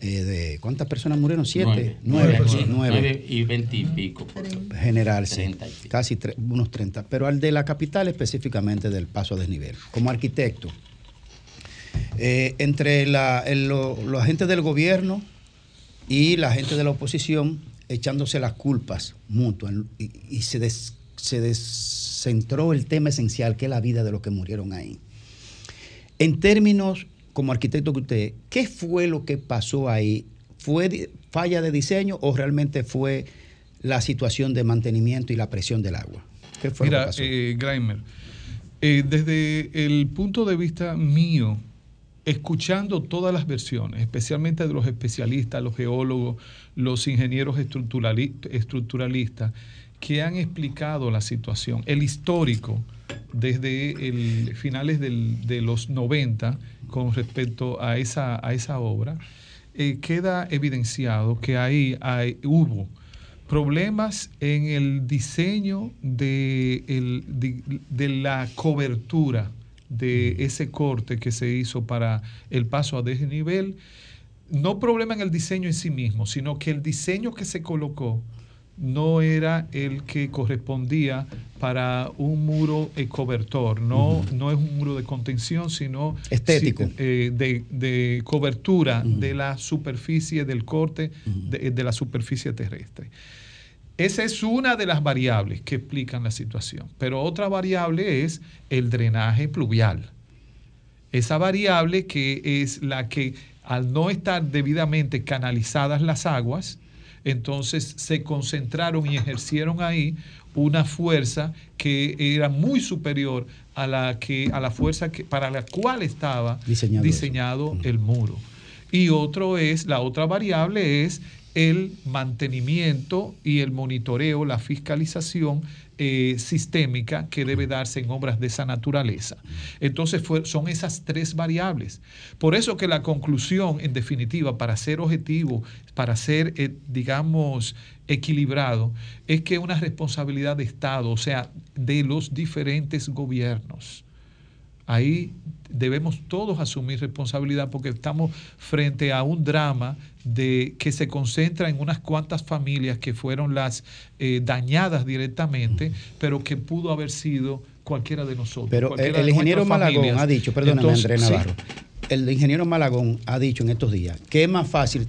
eh, de ¿cuántas personas murieron? Siete, nueve, Nueve, nueve nueve. Y veinte y pico. por general, sí, casi tre- unos 30, pero al de la capital específicamente del paso a desnivel. Como arquitecto, entre la- el- lo- los agentes del gobierno y la gente de la oposición echándose las culpas mutuas y, y se, des- se descentró el tema esencial que es la vida de los que murieron ahí. En términos, como arquitecto que usted, ¿qué fue lo que pasó ahí? ¿Fue falla de diseño o realmente fue la situación de mantenimiento y la presión del agua? ¿Qué fue lo que Mira, pasó? eh, Greimer, eh, desde el punto de vista mío, escuchando todas las versiones, especialmente de los especialistas, los geólogos, los ingenieros estructurali- estructuralistas, que han explicado la situación. El histórico, desde el, finales de los 90, con respecto a esa, obra, eh, queda evidenciado que ahí hay, hubo problemas en el diseño de la cobertura de ese corte que se hizo para el paso a desnivel. No problema en el diseño en sí mismo, sino que el diseño que se colocó no era el que correspondía para un muro cobertor. No, no es un muro de contención, sino Estético. si- eh, de, de cobertura de la superficie del corte, de, de la superficie terrestre. Esa es una de las variables que explican la situación. Pero otra variable es el drenaje pluvial. Esa variable que es la que al no estar debidamente canalizadas las aguas, entonces se concentraron y ejercieron ahí una fuerza que era muy superior a la que a la fuerza que para la cual estaba Diseñado diseñado el muro. Y otro es la otra variable es el mantenimiento y el monitoreo, la fiscalización eh, sistémica que debe darse en obras de esa naturaleza. Entonces son esas tres variables. Por eso que la conclusión, en definitiva, para ser objetivo, para ser, eh, digamos, equilibrado, es que una responsabilidad de Estado, o sea, de los diferentes gobiernos. Ahí debemos todos asumir responsabilidad porque estamos frente a un drama de que se concentra en unas cuantas familias que fueron las eh, dañadas directamente, pero que pudo haber sido cualquiera de nosotros. Pero el, ingeniero Malagón familias. ha dicho, perdóname Entonces, Andrés sí. Navarro, el ingeniero Malagón ha dicho en estos días que es más fácil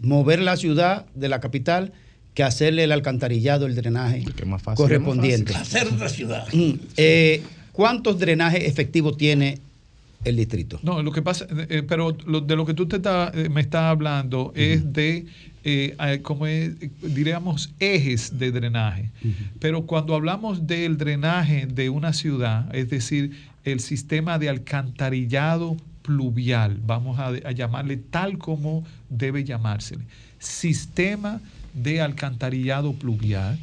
mover la ciudad de la capital que hacerle el alcantarillado, el drenaje correspondiente. Hacer otra ciudad. Mm, eh, ¿Cuántos drenajes efectivos tiene el distrito? No, lo que pasa, eh, pero lo- de lo que tú te está- eh, me estás hablando es de, eh, eh, como es, eh, diríamos, ejes de drenaje. Pero cuando hablamos del drenaje de una ciudad, es decir, el sistema de alcantarillado pluvial, vamos a, a llamarle tal como debe llamársele, sistema de alcantarillado pluvial,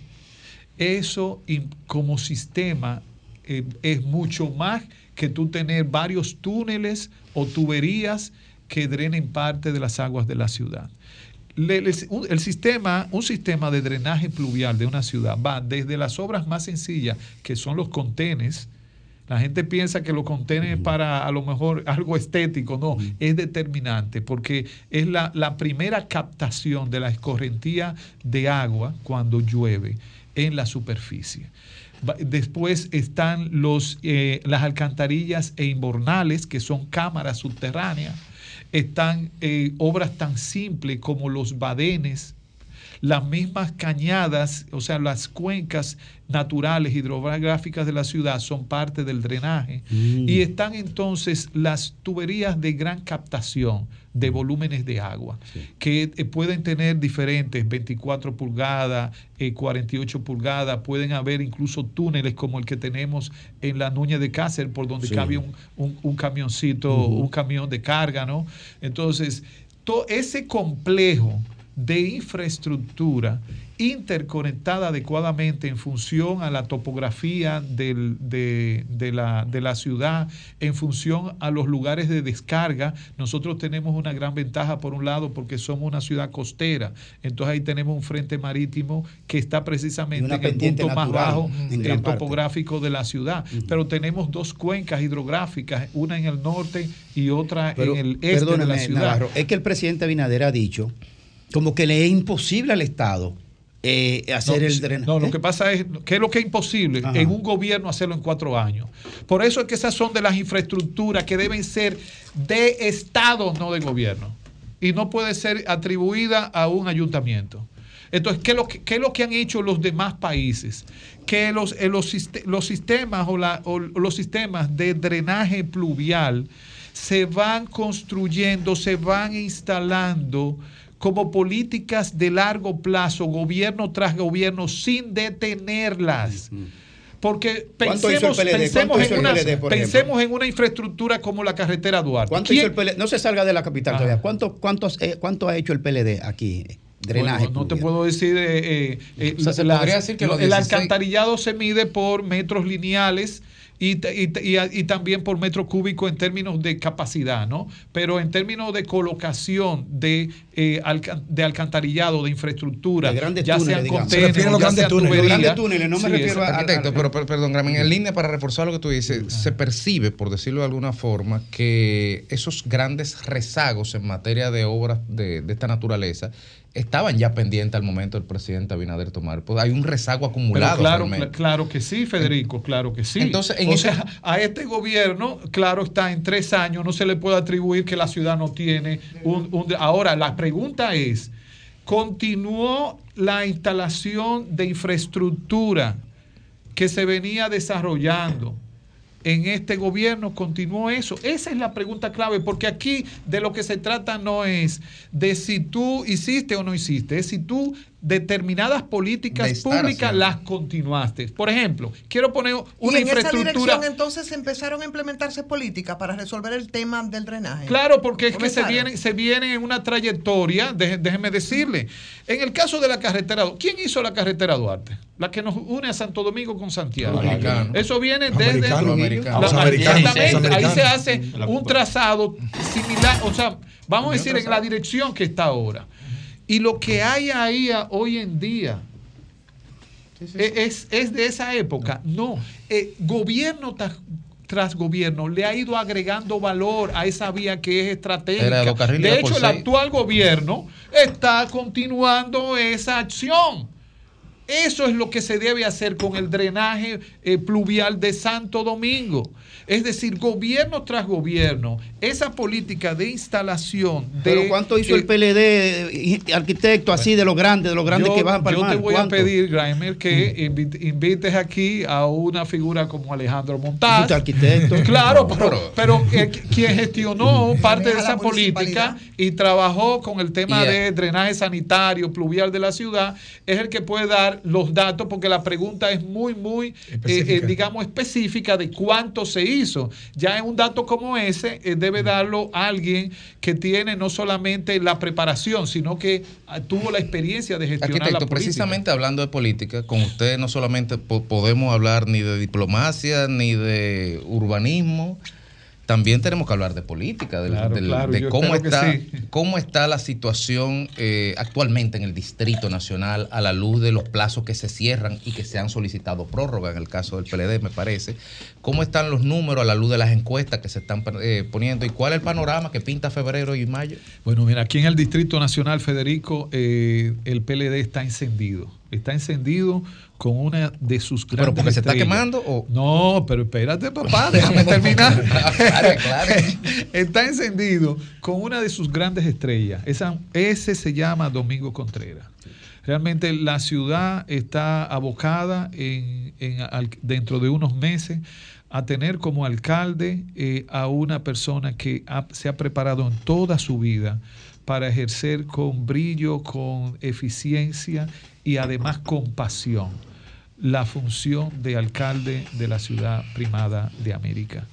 eso como sistema eh, es mucho más que tú tener varios túneles o tuberías que drenen parte de las aguas de la ciudad. Le- le- un- el sistema, un sistema de drenaje pluvial de una ciudad va desde las obras más sencillas, que son los contenes. La gente piensa que los contenes es para a lo mejor algo estético, no, es determinante porque es la, la primera captación de la escorrentía de agua cuando llueve en la superficie. Después están los, eh, las alcantarillas e inbornales, que son cámaras subterráneas. Están eh, obras tan simples como los badenes, las mismas cañadas, o sea, las cuencas naturales hidrográficas de la ciudad son parte del drenaje. Mm. Y están entonces las tuberías de gran captación de volúmenes de agua, que eh, pueden tener diferentes, 24 pulgadas, eh, 48 pulgadas, pueden haber incluso túneles como el que tenemos en la Nuña de Cáceres, por donde Sí. cabe un, un- un camioncito, un camión de carga, ¿no? Entonces, todo ese complejo de infraestructura interconectada adecuadamente en función a la topografía del- de, de la, de la ciudad, en función a los lugares de descarga. Nosotros tenemos una gran ventaja por un lado porque somos una ciudad costera, entonces ahí tenemos un frente marítimo que está precisamente en el punto más bajo parte. topográfico de la ciudad, pero tenemos dos cuencas hidrográficas, una en el norte y otra Pero, en el este de la ciudad. Navarro, es que el presidente Abinader ha dicho como que le es imposible al Estado eh, hacer No, el drenaje. No, lo que pasa es que es lo que es imposible Ajá. en un gobierno hacerlo en cuatro años. Por eso es que esas son de las infraestructuras que deben ser de Estado, no de gobierno. Y no puede ser atribuida a un ayuntamiento. Entonces, ¿qué es lo que, qué es lo que han hecho los demás países? Que los, eh, los, los sistemas o, la- o los sistemas de drenaje pluvial se van construyendo, se van instalando como políticas de largo plazo, gobierno tras gobierno, sin detenerlas. Porque ¿Cuánto hizo el pensemos, PLD? pensemos ¿Cuánto en, una, PLD, por pensemos en una infraestructura como la carretera Duarte. ¿Cuánto ¿Quién- hizo el PLD? No se salga de la capital Ajá. todavía. ¿Cuánto, cuántos, eh, ¿Cuánto ha hecho el PLD aquí? Drenaje. Bueno, no te puedo decir. eh, eh, O sea, se las- podría decir que los el 16 alcantarillado se mide por metros lineales. Y, y y a- y también por metro cúbico en términos de capacidad, ¿no? Pero en términos de colocación de, eh, de alcantarillado, de infraestructura, De grandes ya túneles, sean Se a los grandes túneles. Los grandes túneles, no me Sí, refiero a- Arquitecto, pero, perdón, Gramin, en línea para reforzar lo que tú dices, se percibe, por decirlo de alguna forma, que esos grandes rezagos en materia de obras de, de esta naturaleza estaban ya pendientes al momento del presidente Abinader tomar. Pues hay un rezago Pero acumulado. claro, cl- claro que sí, Federico, claro que sí. Entonces, en o ese- sea, a este gobierno, claro está, en tres años no se le puede atribuir que la ciudad no tiene un... un- ahora, la pregunta es, ¿continuó la instalación de infraestructura que se venía desarrollando? En este gobierno continuó eso. Esa es la pregunta clave, porque aquí de lo que se trata no es de si tú hiciste o no hiciste, es si tú determinadas políticas De públicas haciendo. las continuaste. Por ejemplo, quiero poner y una en esa infraestructura. dirección entonces empezaron a implementarse políticas para resolver el tema del drenaje. Claro, porque es que se vienen, se vienen en una trayectoria, déjeme decirle. En el caso de la carretera, ¿quién hizo la carretera Duarte? La que nos une a Santo Domingo con Santiago. Americano. Eso viene desde Americano, americano. La- Los americanos, exactamente, los ahí se hace un trazado similar, o sea, vamos a decir en la dirección que está ahora. Y lo que hay ahí a- hoy en día e- Es, es de esa época. No, Eh, gobierno tras, tras gobierno le ha ido agregando valor a esa vía que es estratégica. De hecho, el actual gobierno está continuando esa acción. Eso es lo que se debe hacer con el drenaje eh, pluvial de Santo Domingo. Es decir, gobierno tras gobierno, esa política de instalación de... Pero ¿cuánto hizo eh, el PLD, eh, arquitecto, así de los grandes, de los grandes yo, que bajan para el yo mar? te voy a pedir, Graimer, que invi- invites aquí a una figura como Alejandro Montaz. Arquitecto. Claro, pero, pero eh, quien gestionó parte de esa política y trabajó con el tema de drenaje sanitario, pluvial de la ciudad, es el que puede dar los datos, porque la pregunta es muy, muy, eh, eh, digamos, específica de cuánto se hizo. Ya en un dato como ese, eh, debe darlo alguien que tiene no solamente la preparación, sino que ah, tuvo la experiencia de gestionar la Arquitecto, política. precisamente hablando de política, con usted no solamente po- podemos hablar ni de diplomacia, ni de urbanismo, también tenemos que hablar de política, del- Claro, del- claro, de cómo está, sí. cómo está la situación eh, actualmente en el Distrito Nacional a la luz de los plazos que se cierran y que se han solicitado prórroga en el caso del PLD, me parece. ¿Cómo están los números a la luz de las encuestas que se están eh, poniendo y cuál es el panorama que pinta febrero y mayo? Bueno, mira, aquí en el Distrito Nacional, Federico, eh, el PLD está encendido. Está encendido con una de sus grandes ¿Pero porque se está quemando o...? No, pero espérate, papá, déjame terminar. Claro, claro. está encendido con una de sus grandes estrellas. Esa, ese se llama Domingo Contreras. Realmente la ciudad está abocada en, en al- dentro de unos meses a tener como alcalde eh, a una persona que ha- se ha preparado en toda su vida para ejercer con brillo, con eficiencia y además con pasión la función de alcalde de la ciudad primada de América.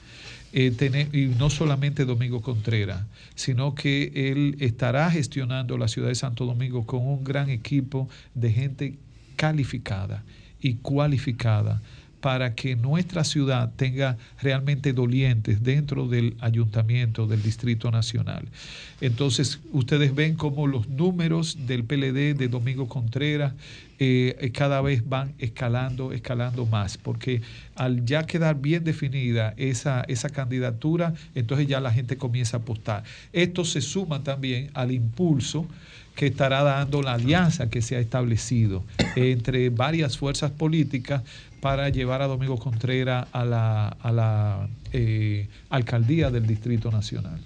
Eh, y no solamente Domingo Contreras, sino que él estará gestionando la ciudad de Santo Domingo con un gran equipo de gente calificada y cualificada para que nuestra ciudad tenga realmente dolientes dentro del ayuntamiento del Distrito Nacional. Entonces, ustedes ven cómo los números del PLD de Domingo Contreras eh, eh, cada vez van escalando, escalando más, porque al ya quedar bien definida esa, esa candidatura, entonces ya la gente comienza a apostar. Esto se suma también al impulso que estará dando la alianza que se ha establecido entre varias fuerzas políticas para llevar a Domingo Contreras a la, a la eh, alcaldía del Distrito Nacional.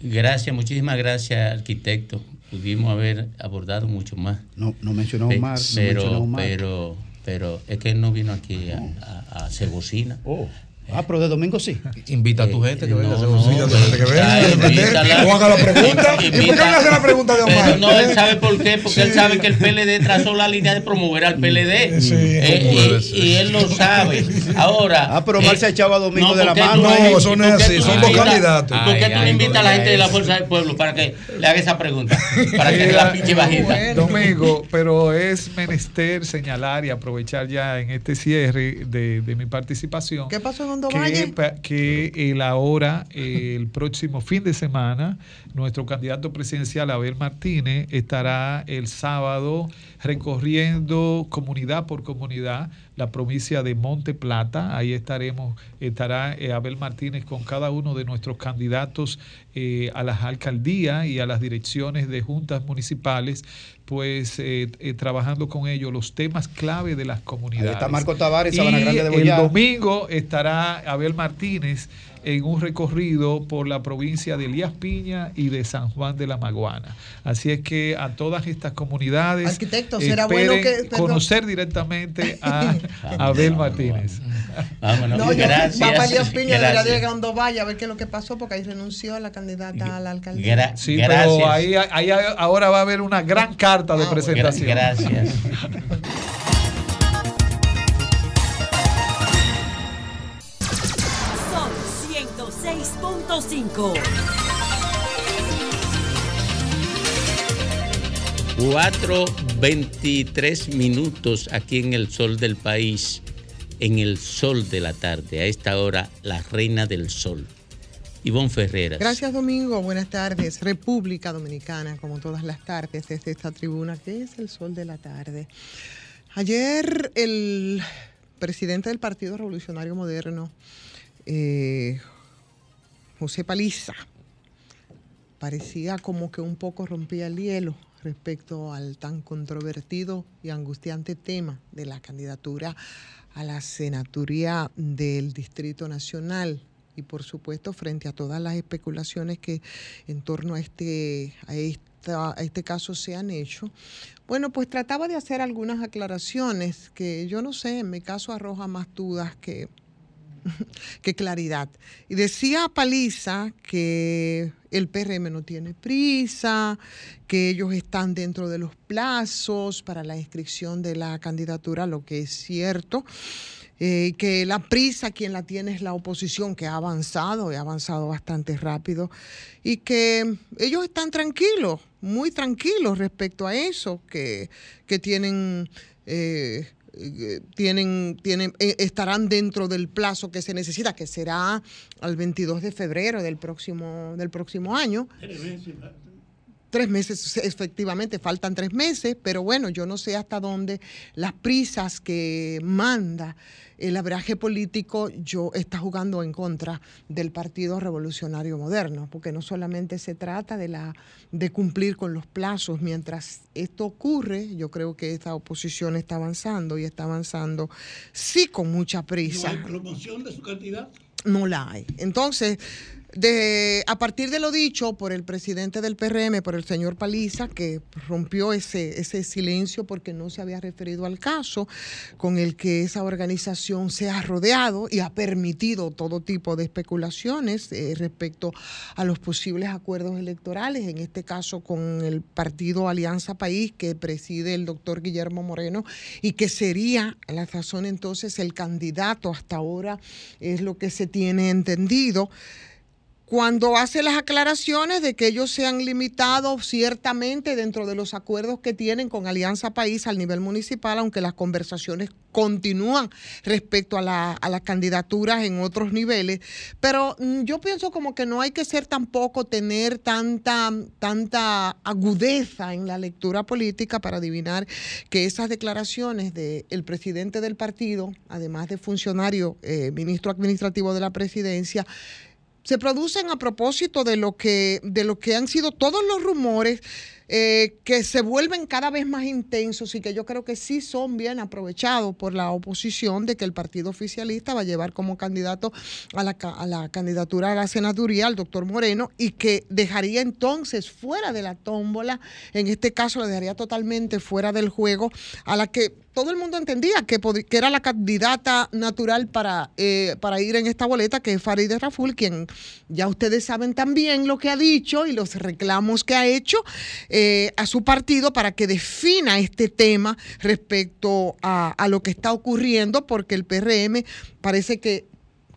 Gracias, muchísimas gracias, arquitecto. Pudimos haber abordado mucho más. No, no mencionó Omar. no Pero, mencionó Omar. pero, pero es que él no vino aquí a, a- a hacer bocina. Oh. Ah, pero de domingo sí. Invita a tu gente que venga. Invita a tu gente que venga. O haga la pregunta. ¿Y por qué no hace la pregunta de Omar? No, él sabe por qué, porque él sabe que el PLD trazó la línea de promover al PLD. Eh, y, y él lo sabe. Ahora. Ah, pero Omar se echaba domingo no, de la mano. No, eso no es porque así, son dos candidatos. ¿Por qué tú no invitas a la gente de la. Fuerza del Pueblo para que le haga esa pregunta? Para que la pinche bajita. Domingo, pero es menester señalar y aprovechar ya en este cierre de, de mi participación. ¿Qué pasó en Que, Valle? que el ahora, eh, el próximo fin de semana, nuestro candidato presidencial Abel Martínez estará el sábado recorriendo comunidad por comunidad la provincia de Monte Plata. Ahí estaremos, estará eh, Abel Martínez con cada uno de nuestros candidatos eh, a las alcaldías y a las direcciones de juntas municipales, pues eh, trabajando con ellos los temas clave de las comunidades. Ahí está Marco Tavares, Y Sabana Grande de el domingo estará Abel Martínez en un recorrido por la provincia de Elías Piña y de San Juan de la Maguana. Así es que a todas estas comunidades Arquitecto, será bueno que- perdón. conocer directamente a Abel Martínez. Vámonos. No, yo gracias. va para Elías Piña, debería gracias. llegar a Hondo Valle a ver qué es lo que pasó, porque ahí renunció a la candidata a la alcaldía. Gra- Sí, gracias. pero ahí, ahí ahora va a haber una gran carta de Ah, presentación. Gra- gracias. 106.5. Cuatro 23 minutos aquí en el sol del país, en el sol de la tarde. A esta hora, la reina del sol. Ivonne Ferreras. Gracias, Domingo. Buenas tardes. República Dominicana, como todas las tardes, desde esta tribuna, que es el sol de la tarde. Ayer, el presidente del Partido Revolucionario Moderno, eh, José Paliza, parecía como que un poco rompía el hielo respecto al tan controvertido y angustiante tema de la candidatura a la senaturía del Distrito Nacional y por supuesto frente a todas las especulaciones que en torno a este a esta- a este caso se han hecho. Bueno, pues trataba de hacer algunas aclaraciones que yo no sé, en mi caso arroja más dudas que qué claridad. Y decía Paliza que el PRM no tiene prisa, que ellos están dentro de los plazos para la inscripción de la candidatura, lo que es cierto. eh, que la prisa quien la tiene es la oposición, que ha avanzado y ha avanzado bastante rápido, y que ellos están tranquilos, muy tranquilos respecto a eso, que, que tienen eh, tienen, tienen, eh, estarán dentro del plazo que se necesita, que será al 22 de febrero del próximo, del próximo año. Tres meses, efectivamente, faltan tres meses, pero bueno, yo no sé hasta dónde las prisas que manda el abraje político yo está jugando en contra del Partido Revolucionario Moderno, porque no solamente se trata de la de cumplir con los plazos, mientras esto ocurre, yo creo que esta oposición está avanzando y está avanzando sí con mucha prisa ¿No hay promoción de su candidato? no la hay. Entonces, de, a partir de lo dicho por el presidente del PRM, por el señor Paliza, que rompió ese, ese silencio porque no se había referido al caso con el que esa organización se ha rodeado y ha permitido todo tipo de especulaciones eh, respecto a los posibles acuerdos electorales, en este caso con el partido Alianza País que preside el doctor Guillermo Moreno y que sería a la razón entonces el candidato. Hasta ahora, es lo que se tiene entendido cuando hace las aclaraciones de que ellos se han limitado ciertamente dentro de los acuerdos que tienen con Alianza País al nivel municipal, aunque las conversaciones continúan respecto a, la- las candidaturas en otros niveles. Pero mm, yo pienso como que no hay que ser tampoco tener tanta, tanta agudeza en la lectura política para adivinar que esas declaraciones del presidente del partido, además de funcionario, eh, ministro administrativo de la presidencia, se producen a propósito de lo que, de lo que han sido todos los rumores eh, que se vuelven cada vez más intensos y que yo creo que sí son bien aprovechados por la oposición de que el partido oficialista va a llevar como candidato a la, a la candidatura a la senaduría al doctor Moreno y que dejaría entonces fuera de la tómbola, en este caso le dejaría totalmente fuera del juego a la que todo el mundo entendía que, era la candidata natural para, eh, para ir en esta boleta, que es Farideh Raful, quien ya ustedes saben también lo que ha dicho y los reclamos que ha hecho eh, a su partido para que defina este tema respecto a, a lo que está ocurriendo, porque el PRM parece que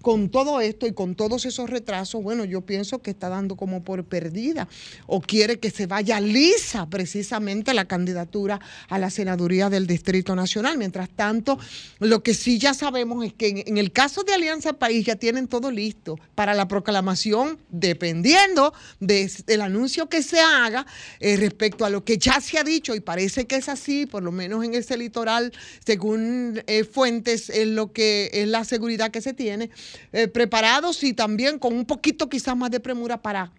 con todo esto y con todos esos retrasos, bueno, yo pienso que está dando como por perdida o quiere que se vaya lisa precisamente la candidatura a la senaduría del Distrito Nacional. Mientras tanto, lo que sí ya sabemos es que en, el caso de Alianza País ya tienen todo listo para la proclamación, dependiendo de- del anuncio que se haga eh, respecto a lo que ya se ha dicho y parece que es así, por lo menos en ese litoral, según eh, fuentes, es lo que es la seguridad que se tiene, eh, preparados y también con un poquito quizás más de premura para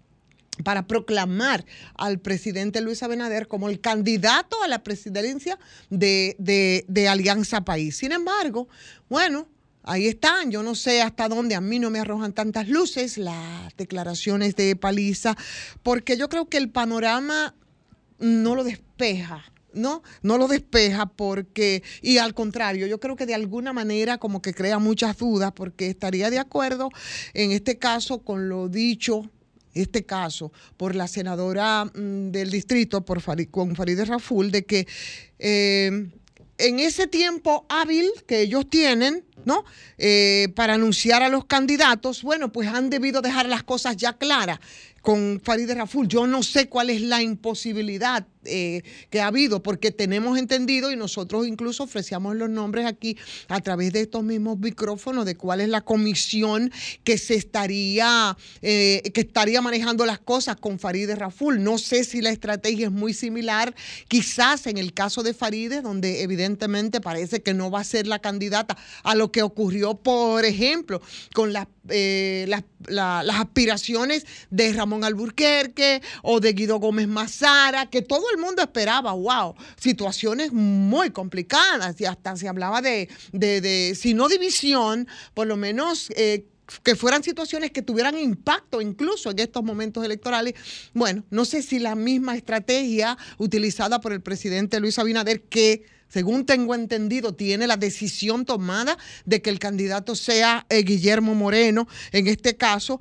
para proclamar al presidente Luis Abinader como el candidato a la presidencia de, de- de Alianza País. Sin embargo, bueno, ahí están. Yo no sé hasta dónde a mí no me arrojan tantas luces las declaraciones de Paliza, porque yo creo que el panorama no lo despeja. ¿No? No lo despeja porque, y al contrario, yo creo que de alguna manera como que crea muchas dudas porque estaría de acuerdo en este caso con lo dicho, este caso, por la senadora mm, del distrito, por Fari- con Farideh Raful, de que eh, en ese tiempo hábil que ellos tienen, ¿no? Eh, para anunciar a los candidatos, bueno, pues han debido dejar las cosas ya claras con Farideh Raful. Yo no sé cuál es la imposibilidad eh, que ha habido, porque tenemos entendido y nosotros incluso ofrecíamos los nombres aquí a través de estos mismos micrófonos de cuál es la comisión que se estaría, eh, que estaría manejando las cosas con Farideh Raful. No sé si la estrategia es muy similar, quizás en el caso de Farideh, donde evidentemente parece que no va a ser la candidata a lo que ocurrió, por ejemplo, con las, eh, las, la- las aspiraciones de Ramón Alburquerque o de Guido Gómez Mazara, que todo el mundo esperaba, wow, situaciones muy complicadas y hasta se hablaba de, de, de si no división, por lo menos... eh, que fueran situaciones que tuvieran impacto incluso en estos momentos electorales. Bueno, no sé si la misma estrategia utilizada por el presidente Luis Abinader, que según tengo entendido, tiene la decisión tomada de que el candidato sea eh, Guillermo Moreno, en este caso.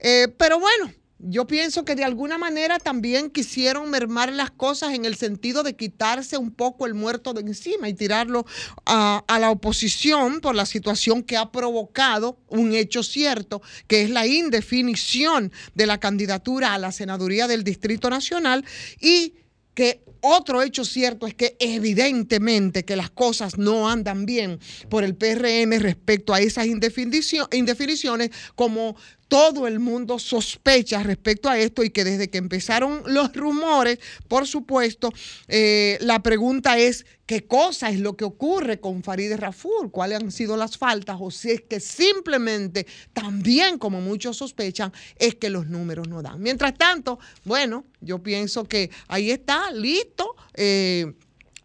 Eh, pero bueno, yo pienso que de alguna manera también quisieron mermar las cosas en el sentido de quitarse un poco el muerto de encima y tirarlo a, la oposición por la situación que ha provocado un hecho cierto, que es la indefinición de la candidatura a la senaduría del Distrito Nacional y que otro hecho cierto es que evidentemente que las cosas no andan bien por el PRM respecto a esas indefinicio- indefiniciones, como todo el mundo sospecha respecto a esto y que desde que empezaron los rumores, por supuesto, eh, la pregunta es qué cosa es lo que ocurre con Farideh Raful, cuáles han sido las faltas o si es que simplemente, también como muchos sospechan, es que los números no dan. Mientras tanto, bueno, yo pienso que ahí está, listo. eh,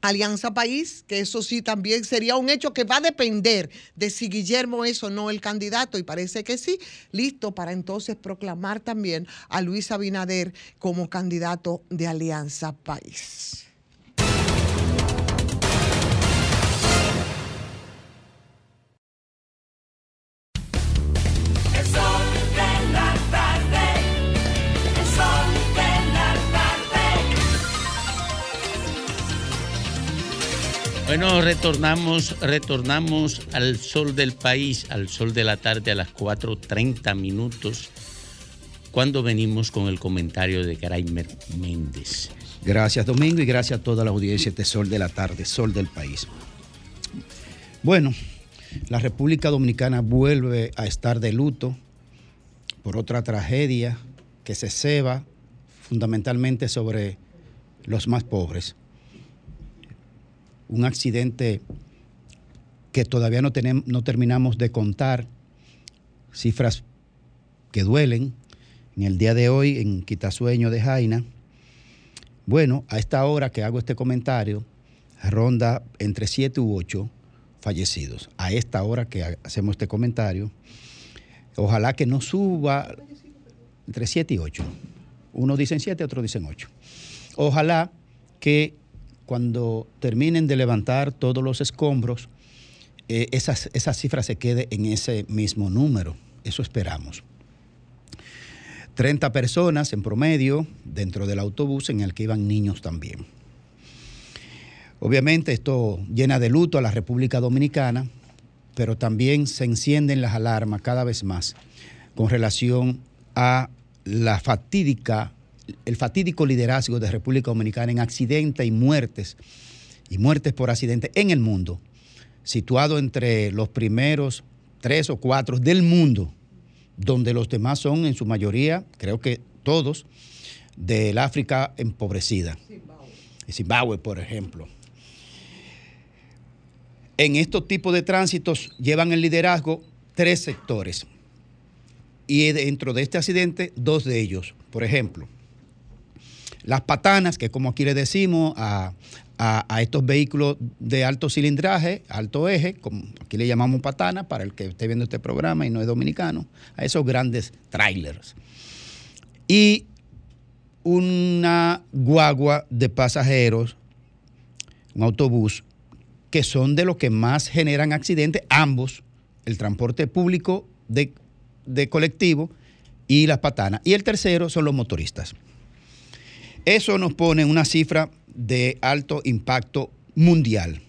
Alianza País, que eso sí también sería un hecho que va a depender de si Guillermo es o no el candidato, y parece que sí, listo para entonces proclamar también a Luis Abinader como candidato de Alianza País. Bueno, retornamos, retornamos al sol del país, al sol de la tarde a las 4.30 minutos, cuando venimos con el comentario de Graimer Méndez. Gracias Domingo y gracias a toda la audiencia de Sol de la Tarde, Sol del País. Bueno, la República Dominicana vuelve a estar de luto por otra tragedia que se ceba fundamentalmente sobre los más pobres. Un accidente que todavía no, tenemos, no terminamos de contar, cifras que duelen. En el día de hoy, en Quitasueño de Jaina, bueno, a esta hora que hago este comentario, ronda entre 7 u 8 fallecidos. A esta hora que ha- hacemos este comentario, ojalá que no suba entre 7 y 8. Unos dicen 7, otros dicen 8. Ojalá que cuando terminen de levantar todos los escombros, eh, esas- esa cifra se quede en ese mismo número. Eso esperamos. 30 personas en promedio dentro del autobús en el que iban niños también. Obviamente esto llena de luto a la República Dominicana, pero también se encienden las alarmas cada vez más con relación a la fatídica, el fatídico liderazgo de República Dominicana en accidentes y muertes, y muertes por accidente en el mundo, situado entre los primeros tres o cuatro del mundo, donde los demás son en su mayoría, creo que todos, del África empobrecida. Zimbabue, por ejemplo. En estos tipos de tránsitos llevan el liderazgo tres sectores. Y dentro de este accidente, dos de ellos. Por ejemplo, las patanas, que como aquí le decimos a, a- a estos vehículos de alto cilindraje, alto eje, como aquí le llamamos patana, para el que esté viendo este programa y no es dominicano, a esos grandes trailers. Y una guagua de pasajeros, un autobús, que son de los que más generan accidentes, ambos, el transporte público de, de colectivo y las patanas. Y el tercero son los motoristas. Eso nos pone una cifra de alto impacto mundial.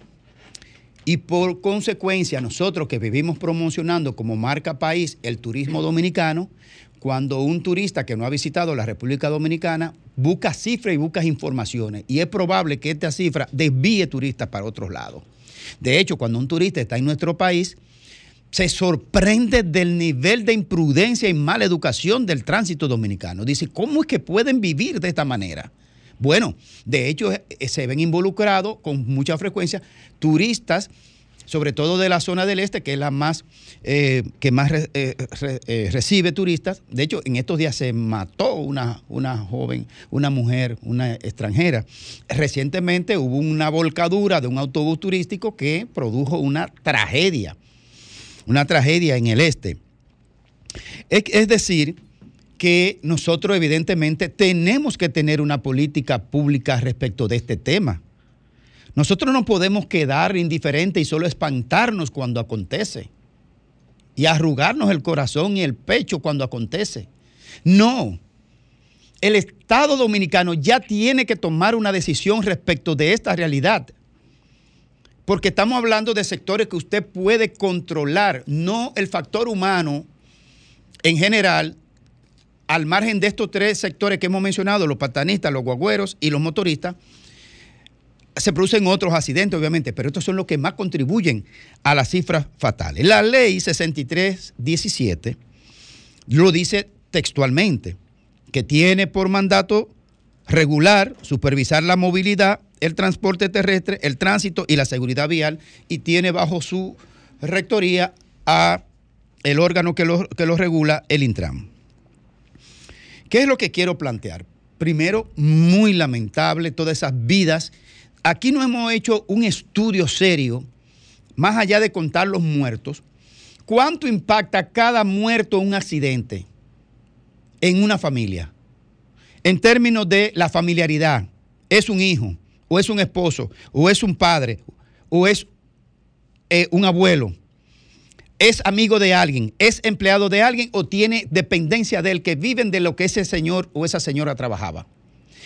Y por consecuencia, nosotros que vivimos promocionando como marca país el turismo dominicano, cuando un turista que no ha visitado la República Dominicana busca cifras y busca informaciones, y es probable que esta cifra desvíe turistas para otros lados. De hecho, cuando un turista está en nuestro país, se sorprende del nivel de imprudencia y mala educación del tránsito dominicano. Dice, ¿cómo es que pueden vivir de esta manera? Bueno, de hecho eh, se ven involucrados con mucha frecuencia turistas, sobre todo de la zona del este, que es la más eh, que más re- eh, re- eh, recibe turistas. De hecho, en estos días se mató una, una joven, una mujer, una extranjera. Recientemente hubo una volcadura de un autobús turístico que produjo una tragedia una tragedia en el este. Es, decir, que nosotros evidentemente tenemos que tener una política pública respecto de este tema. Nosotros no podemos quedar indiferentes y solo espantarnos cuando acontece y arrugarnos el corazón y el pecho cuando acontece. No. El Estado dominicano ya tiene que tomar una decisión respecto de esta realidad. Porque estamos hablando de sectores que usted puede controlar, no el factor humano en general, al margen de estos tres sectores que hemos mencionado, los patanistas, los guagüeros y los motoristas, se producen otros accidentes, obviamente, pero estos son los que más contribuyen a las cifras fatales. La ley 6317 lo dice textualmente, que tiene por mandato regular, supervisar la movilidad, el transporte terrestre, el tránsito y la seguridad vial y tiene bajo su rectoría a el órgano que lo, que lo regula, el Intram. ¿Qué es lo que quiero plantear? Primero, muy lamentable todas esas vidas. Aquí no hemos hecho un estudio serio, más allá de contar los muertos. ¿Cuánto impacta cada muerto un accidente en una familia? En términos de la familiaridad, ¿es un hijo, o es un esposo, o es un padre, o es eh, un abuelo? ¿Es amigo de alguien? ¿Es empleado de alguien o tiene dependencia de él que viven de lo que ese señor o esa señora trabajaba?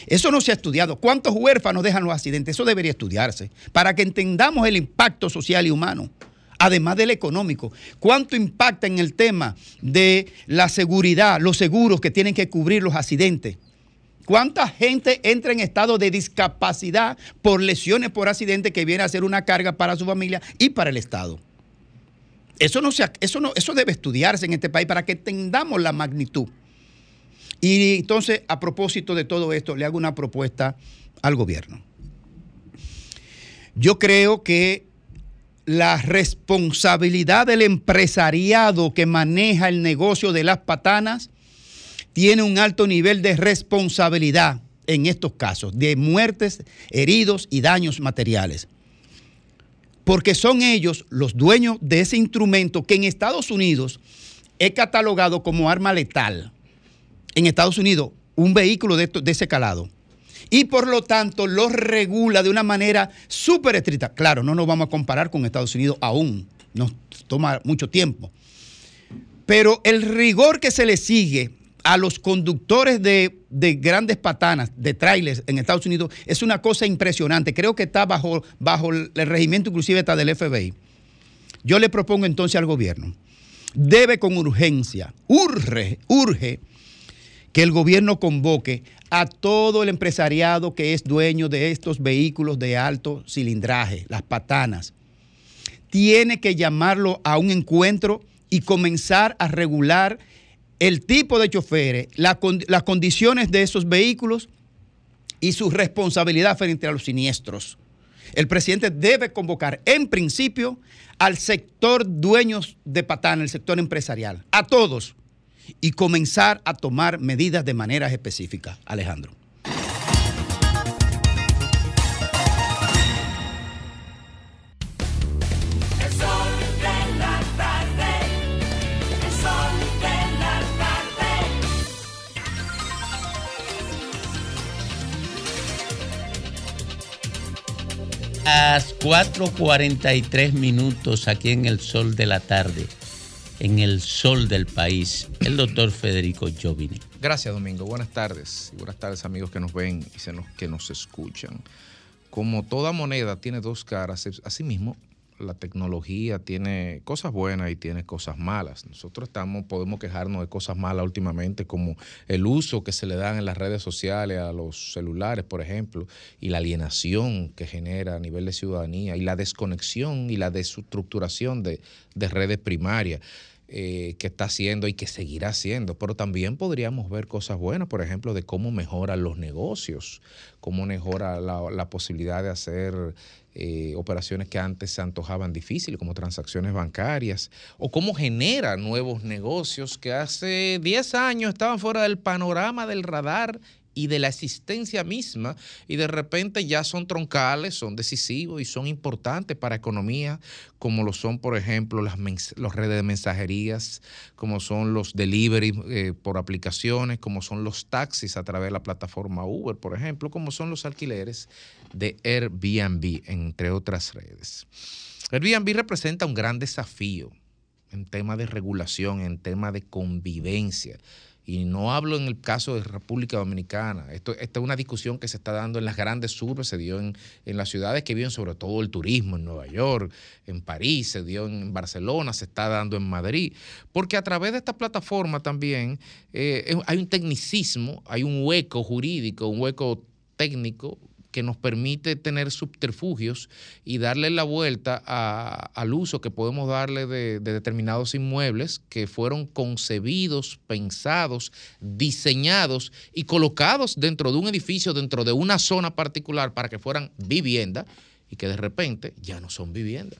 Eso no se ha estudiado. ¿Cuántos huérfanos dejan los accidentes? Eso debería estudiarse para que entendamos el impacto social y humano, además del económico. ¿Cuánto impacta en el tema de la seguridad, los seguros que tienen que cubrir los accidentes? ¿Cuánta gente entra en estado de discapacidad por lesiones por accidente que viene a ser una carga para su familia y para el Estado? Eso, no eso, no, eso debe estudiarse en este país para que entendamos la magnitud. Y entonces, a propósito de todo esto, le hago una propuesta al gobierno. Yo creo que la responsabilidad del empresariado que maneja el negocio de las patanas tiene un alto nivel de responsabilidad en estos casos, de muertes, heridos y daños materiales. Porque son ellos los dueños de ese instrumento que en Estados Unidos es catalogado como arma letal. En Estados Unidos, un vehículo de, ese calado. y por lo tanto los regula de una manera súper estricta. Claro, no nos vamos a comparar con Estados Unidos aún, nos toma mucho tiempo. Pero el rigor que se le sigue a los conductores de, de grandes patanas, de trailers en Estados Unidos, es una cosa impresionante. Creo que está bajo, bajo el regimiento inclusive está del FBI. Yo le propongo entonces al gobierno, debe con urgencia, urge, urge que el gobierno convoque a todo el empresariado que es dueño de estos vehículos de alto cilindraje, las patanas. Tiene que llamarlo a un encuentro y comenzar a regular el tipo de choferes, las condiciones de esos vehículos y su responsabilidad frente a los siniestros. El presidente debe convocar en principio al sector dueños de patana, el sector empresarial, a todos, y comenzar a tomar medidas de manera específica. Alejandro. Las 4.43 minutos aquí en el sol de la tarde, en el sol del país, el doctor Federico Jovini. Gracias, Domingo. Buenas tardes. Y buenas tardes, amigos que nos ven y que nos escuchan. Como toda moneda tiene dos caras, asimismo, la tecnología tiene cosas buenas y tiene cosas malas. Nosotros estamos, podemos quejarnos de cosas malas últimamente, como el uso que se le dan en las redes sociales a los celulares, por ejemplo, y la alienación que genera a nivel de ciudadanía, y la desconexión y la desestructuración de, de redes primarias eh, que está haciendo y que seguirá haciendo. Pero también podríamos ver cosas buenas, por ejemplo, de cómo mejoran los negocios, cómo mejora la, la posibilidad de hacer eh, operaciones que antes se antojaban difíciles, como transacciones bancarias, o cómo genera nuevos negocios que hace 10 años estaban fuera del panorama del radar y de la existencia misma, y de repente ya son troncales, son decisivos y son importantes para economía, como lo son, por ejemplo, las, redes de mensajerías, como son los delivery eh, por aplicaciones, como son los taxis a través de la plataforma Uber, por ejemplo, como son los alquileres de Airbnb, entre otras redes. Airbnb representa un gran desafío en tema de regulación, en tema de convivencia. Y no hablo en el caso de República Dominicana. Esto, esta es una discusión que se está dando en las grandes urbes, se dio en, en las ciudades que viven sobre todo el turismo, en Nueva York, en París, se dio en Barcelona, se está dando en Madrid. Porque a través de esta plataforma también eh, hay un tecnicismo, hay un hueco jurídico, un hueco técnico que nos permite tener subterfugios y darle la vuelta al uso que podemos darle de, de determinados inmuebles que fueron concebidos, pensados, diseñados y colocados dentro de un edificio, dentro de una zona particular para que fueran vivienda y que de repente ya no son vivienda.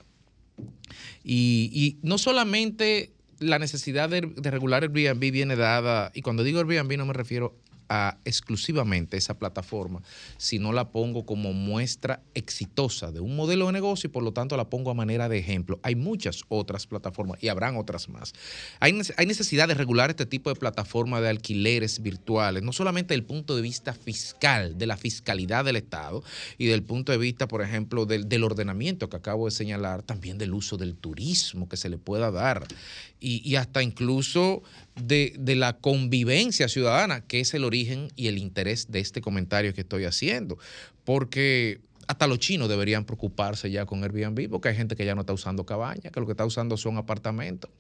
Y, no solamente la necesidad de, regular Airbnb viene dada, y cuando digo Airbnb no me refiero a exclusivamente esa plataforma, sino la pongo como muestra exitosa de un modelo de negocio y por lo tanto la pongo a manera de ejemplo. Hay muchas otras plataformas y habrán otras más. Hay, nece- hay necesidad de regular este tipo de plataforma de alquileres virtuales, no solamente desde el punto de vista fiscal, de la fiscalidad del Estado y del punto de vista, por ejemplo, del, ordenamiento que acabo de señalar, también del uso del turismo que se le pueda dar y hasta incluso de, de la convivencia ciudadana, que es el origen y el interés de este comentario que estoy haciendo. Porque hasta los chinos deberían preocuparse ya con Airbnb, porque hay gente que ya no está usando cabaña, que lo que está usando son apartamentos.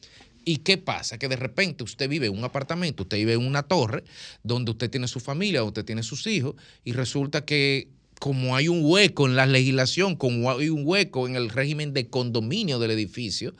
¿Y qué pasa? Que de repente usted vive en un apartamento, usted vive en una torre, donde usted tiene su familia, donde usted tiene sus hijos, y resulta que como hay un hueco en la legislación, como hay un hueco en el régimen de condominio del edificio,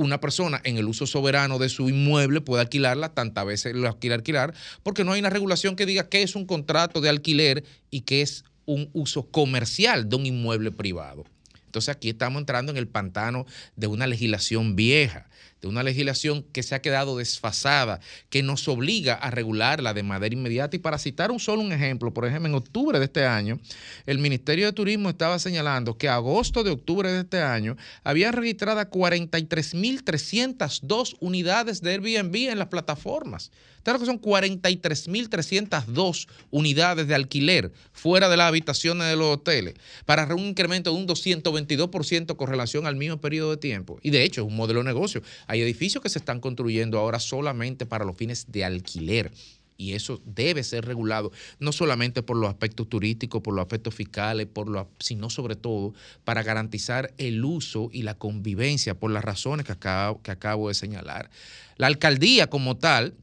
una persona en el uso soberano de su inmueble puede alquilarla tantas veces lo quiere alquilar, porque no hay una regulación que diga qué es un contrato de alquiler y qué es un uso comercial de un inmueble privado. Entonces aquí estamos entrando en el pantano de una legislación vieja, de una legislación que se ha quedado desfasada, que nos obliga a regularla de manera inmediata. Y para citar un solo un ejemplo, por ejemplo, en octubre de este año, el Ministerio de Turismo estaba señalando que agosto de octubre de este año había registradas 43.302 unidades de Airbnb en las plataformas. Claro que son 43.302 unidades de alquiler fuera de las habitaciones de los hoteles, para un incremento de un 222% con relación al mismo periodo de tiempo. Y de hecho es un modelo de negocio. Hay edificios que se están construyendo ahora solamente para los fines de alquiler y eso debe ser regulado, no solamente por los aspectos turísticos, por los aspectos fiscales, por los, sino sobre todo para garantizar el uso y la convivencia por las razones que acabo, que acabo de señalar. La alcaldía como tal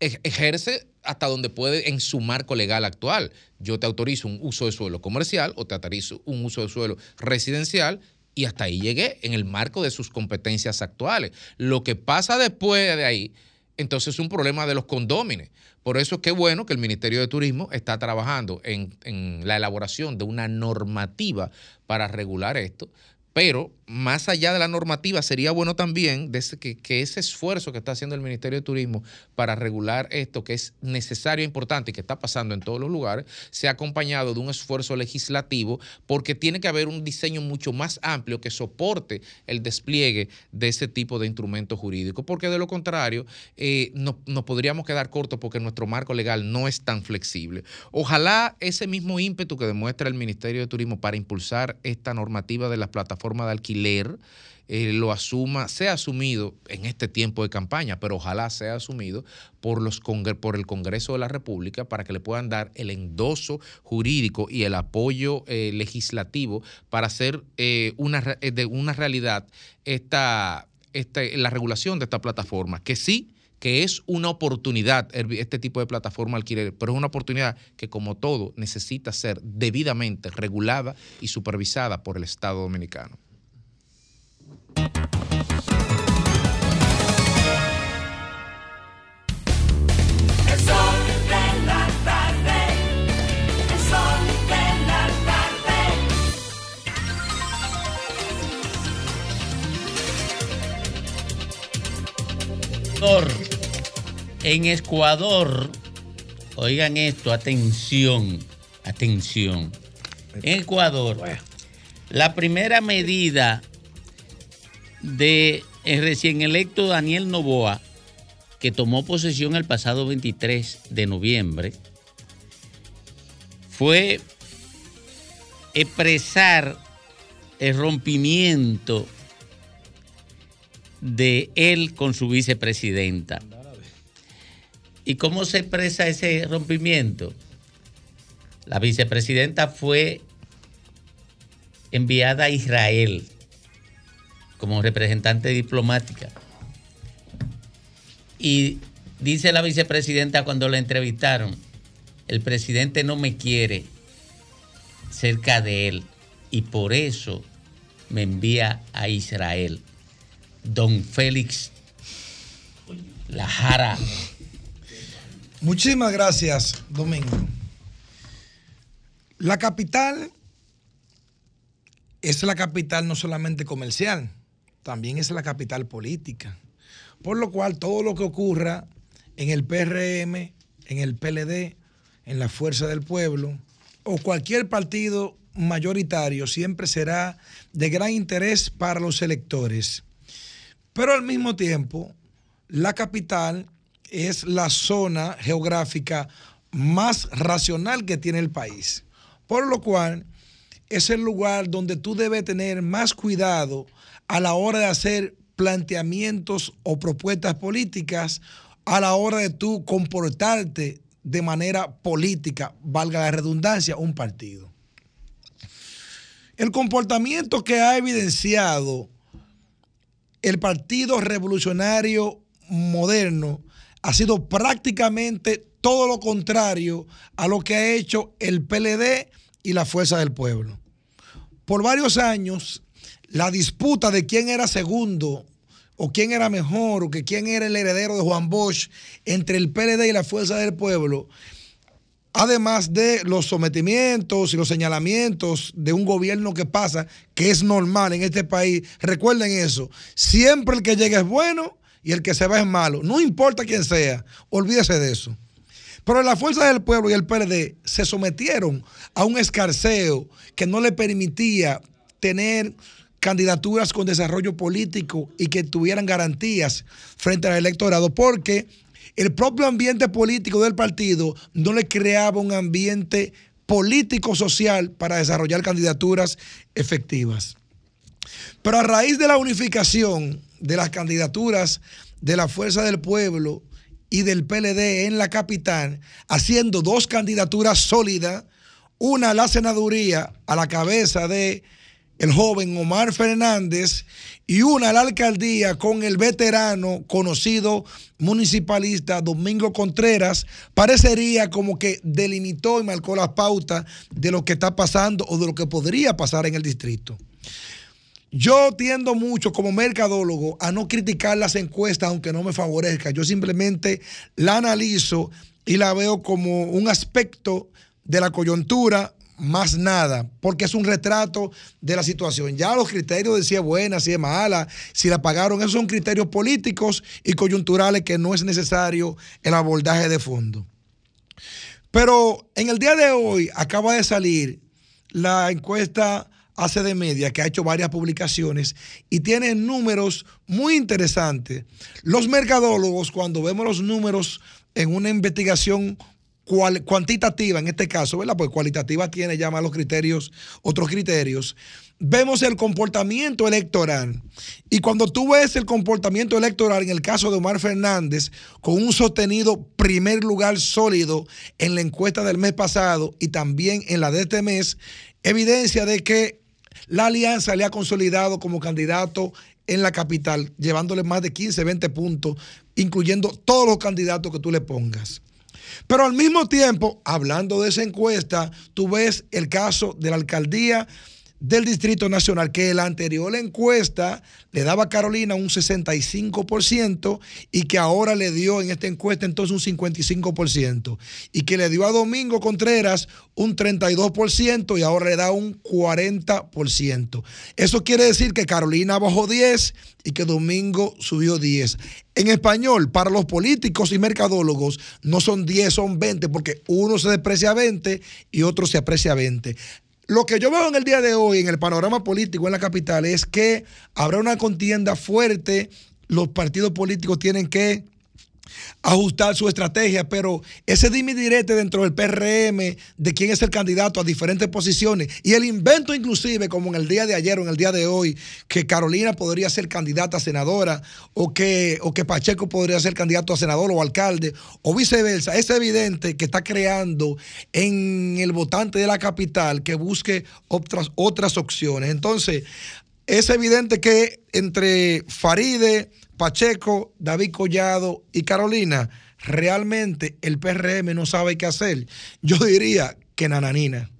ejerce hasta donde puede en su marco legal actual. Yo te autorizo un uso de suelo comercial o te autorizo un uso de suelo residencial y hasta ahí llegué en el marco de sus competencias actuales. Lo que pasa después de ahí, entonces es un problema de los condómines. Por eso es que bueno que el Ministerio de Turismo está trabajando en la elaboración de una normativa para regular esto. Pero más allá de la normativa, sería bueno también que, que ese esfuerzo que está haciendo el Ministerio de Turismo para regular esto, que es necesario e importante y que está pasando en todos los lugares, sea acompañado de un esfuerzo legislativo, porque tiene que haber un diseño mucho más amplio que soporte el despliegue de ese tipo de instrumentos jurídicos, porque de lo contrario eh, no- nos podríamos quedar cortos porque nuestro marco legal no es tan flexible. Ojalá ese mismo ímpetu que demuestra el Ministerio de Turismo para impulsar esta normativa de las plataformas de alquiler eh, lo asuma, sea asumido en este tiempo de campaña, pero ojalá sea asumido por, los por el Congreso de la República para que le puedan dar el endoso jurídico y el apoyo eh, legislativo para hacer eh, una, eh, de una realidad esta, esta- la regulación de esta plataforma, que sí que es una oportunidad. Este tipo de plataforma alquiler, pero es una oportunidad que como todo necesita ser debidamente regulada y supervisada por el Estado Dominicano. En Ecuador, oigan esto, atención, atención. En Ecuador, la primera medida de el recién electo Daniel Novoa, que tomó posesión el pasado 23 de noviembre, fue expresar el rompimiento de él con su vicepresidenta. ¿Y cómo se expresa ese rompimiento? La vicepresidenta fue enviada a Israel como representante diplomática. Y dice la vicepresidenta cuando la entrevistaron, el presidente no me quiere cerca de él y por eso me envía a Israel. Don Félix Lajara. Muchísimas gracias, Domingo. La capital es la capital no solamente comercial, también es la capital política. Por lo cual todo lo que ocurra en el PRM, en el PLD, en la Fuerza del Pueblo o cualquier partido mayoritario siempre será de gran interés para los electores. Pero al mismo tiempo, la capital es la zona geográfica más racional que tiene el país. Por lo cual, es el lugar donde tú debes tener más cuidado a la hora de hacer planteamientos o propuestas políticas, a la hora de tú comportarte de manera política, valga la redundancia, un partido. El comportamiento que ha evidenciado el Partido Revolucionario Moderno ha sido prácticamente todo lo contrario a lo que ha hecho el PLD y la Fuerza del Pueblo. Por varios años, la disputa de quién era segundo o quién era mejor o que quién era el heredero de Juan Bosch entre el PLD y la Fuerza del Pueblo además de los sometimientos y los señalamientos de un gobierno que pasa, que es normal en este país, recuerden eso, siempre el que llega es bueno y el que se va es malo, no importa quién sea, olvídese de eso. Pero la Fuerza del Pueblo y el PLD se sometieron a un escarceo que no le permitía tener candidaturas con desarrollo político y que tuvieran garantías frente al electorado, porque el propio ambiente político del partido no le creaba un ambiente político-social para desarrollar candidaturas efectivas. Pero a raíz de la unificación de las candidaturas de la Fuerza del Pueblo y del PLD en la capital, haciendo dos candidaturas sólidas, una a la senaduría a la cabeza de el joven Omar Fernández y una a la alcaldía con el veterano conocido municipalista Domingo Contreras, parecería como que delimitó y marcó las pautas de lo que está pasando o de lo que podría pasar en el distrito. Yo tiendo mucho como mercadólogo a no criticar las encuestas aunque no me favorezca. Yo simplemente la analizo y la veo como un aspecto de la coyuntura más nada, porque es un retrato de la situación. Ya los criterios de si es buena, si es mala, si la pagaron, esos son criterios políticos y coyunturales que no es necesario el abordaje de fondo. Pero en el día de hoy acaba de salir la encuesta ACD Media, que ha hecho varias publicaciones y tiene números muy interesantes. Los mercadólogos, cuando vemos los números en una investigación cuantitativa en este caso, ¿verdad? Pues cualitativa tiene ya más los criterios, otros criterios. Vemos el comportamiento electoral. Y cuando tú ves el comportamiento electoral en el caso de Omar Fernández, con un sostenido primer lugar sólido en la encuesta del mes pasado y también en la de este mes, evidencia de que la alianza le ha consolidado como candidato en la capital, llevándole más de 15, 20 puntos, incluyendo todos los candidatos que tú le pongas. Pero al mismo tiempo, hablando de esa encuesta, tú ves el caso de la alcaldía del Distrito Nacional, que la anterior encuesta le daba a Carolina un 65% y que ahora le dio en esta encuesta entonces un 55% y que le dio a Domingo Contreras un 32% y ahora le da un 40%. Eso quiere decir que Carolina bajó 10 y que Domingo subió 10. En español, para los políticos y mercadólogos, no son 10, son 20, porque uno se desprecia a 20 y otro se aprecia a 20. Lo que yo veo en el día de hoy en el panorama político en la capital es que habrá una contienda fuerte, los partidos políticos tienen que ajustar su estrategia, pero ese dime direte dentro del PRM de quién es el candidato a diferentes posiciones y el invento inclusive como en el día de ayer o en el día de hoy que Carolina podría ser candidata a senadora o que, o que Pacheco podría ser candidato a senador o alcalde o viceversa, es evidente que está creando en el votante de la capital que busque otras, otras opciones. Entonces, es evidente que entre Faride, Pacheco, David Collado y Carolina, realmente el PRM no sabe qué hacer. Yo diría que Nananina.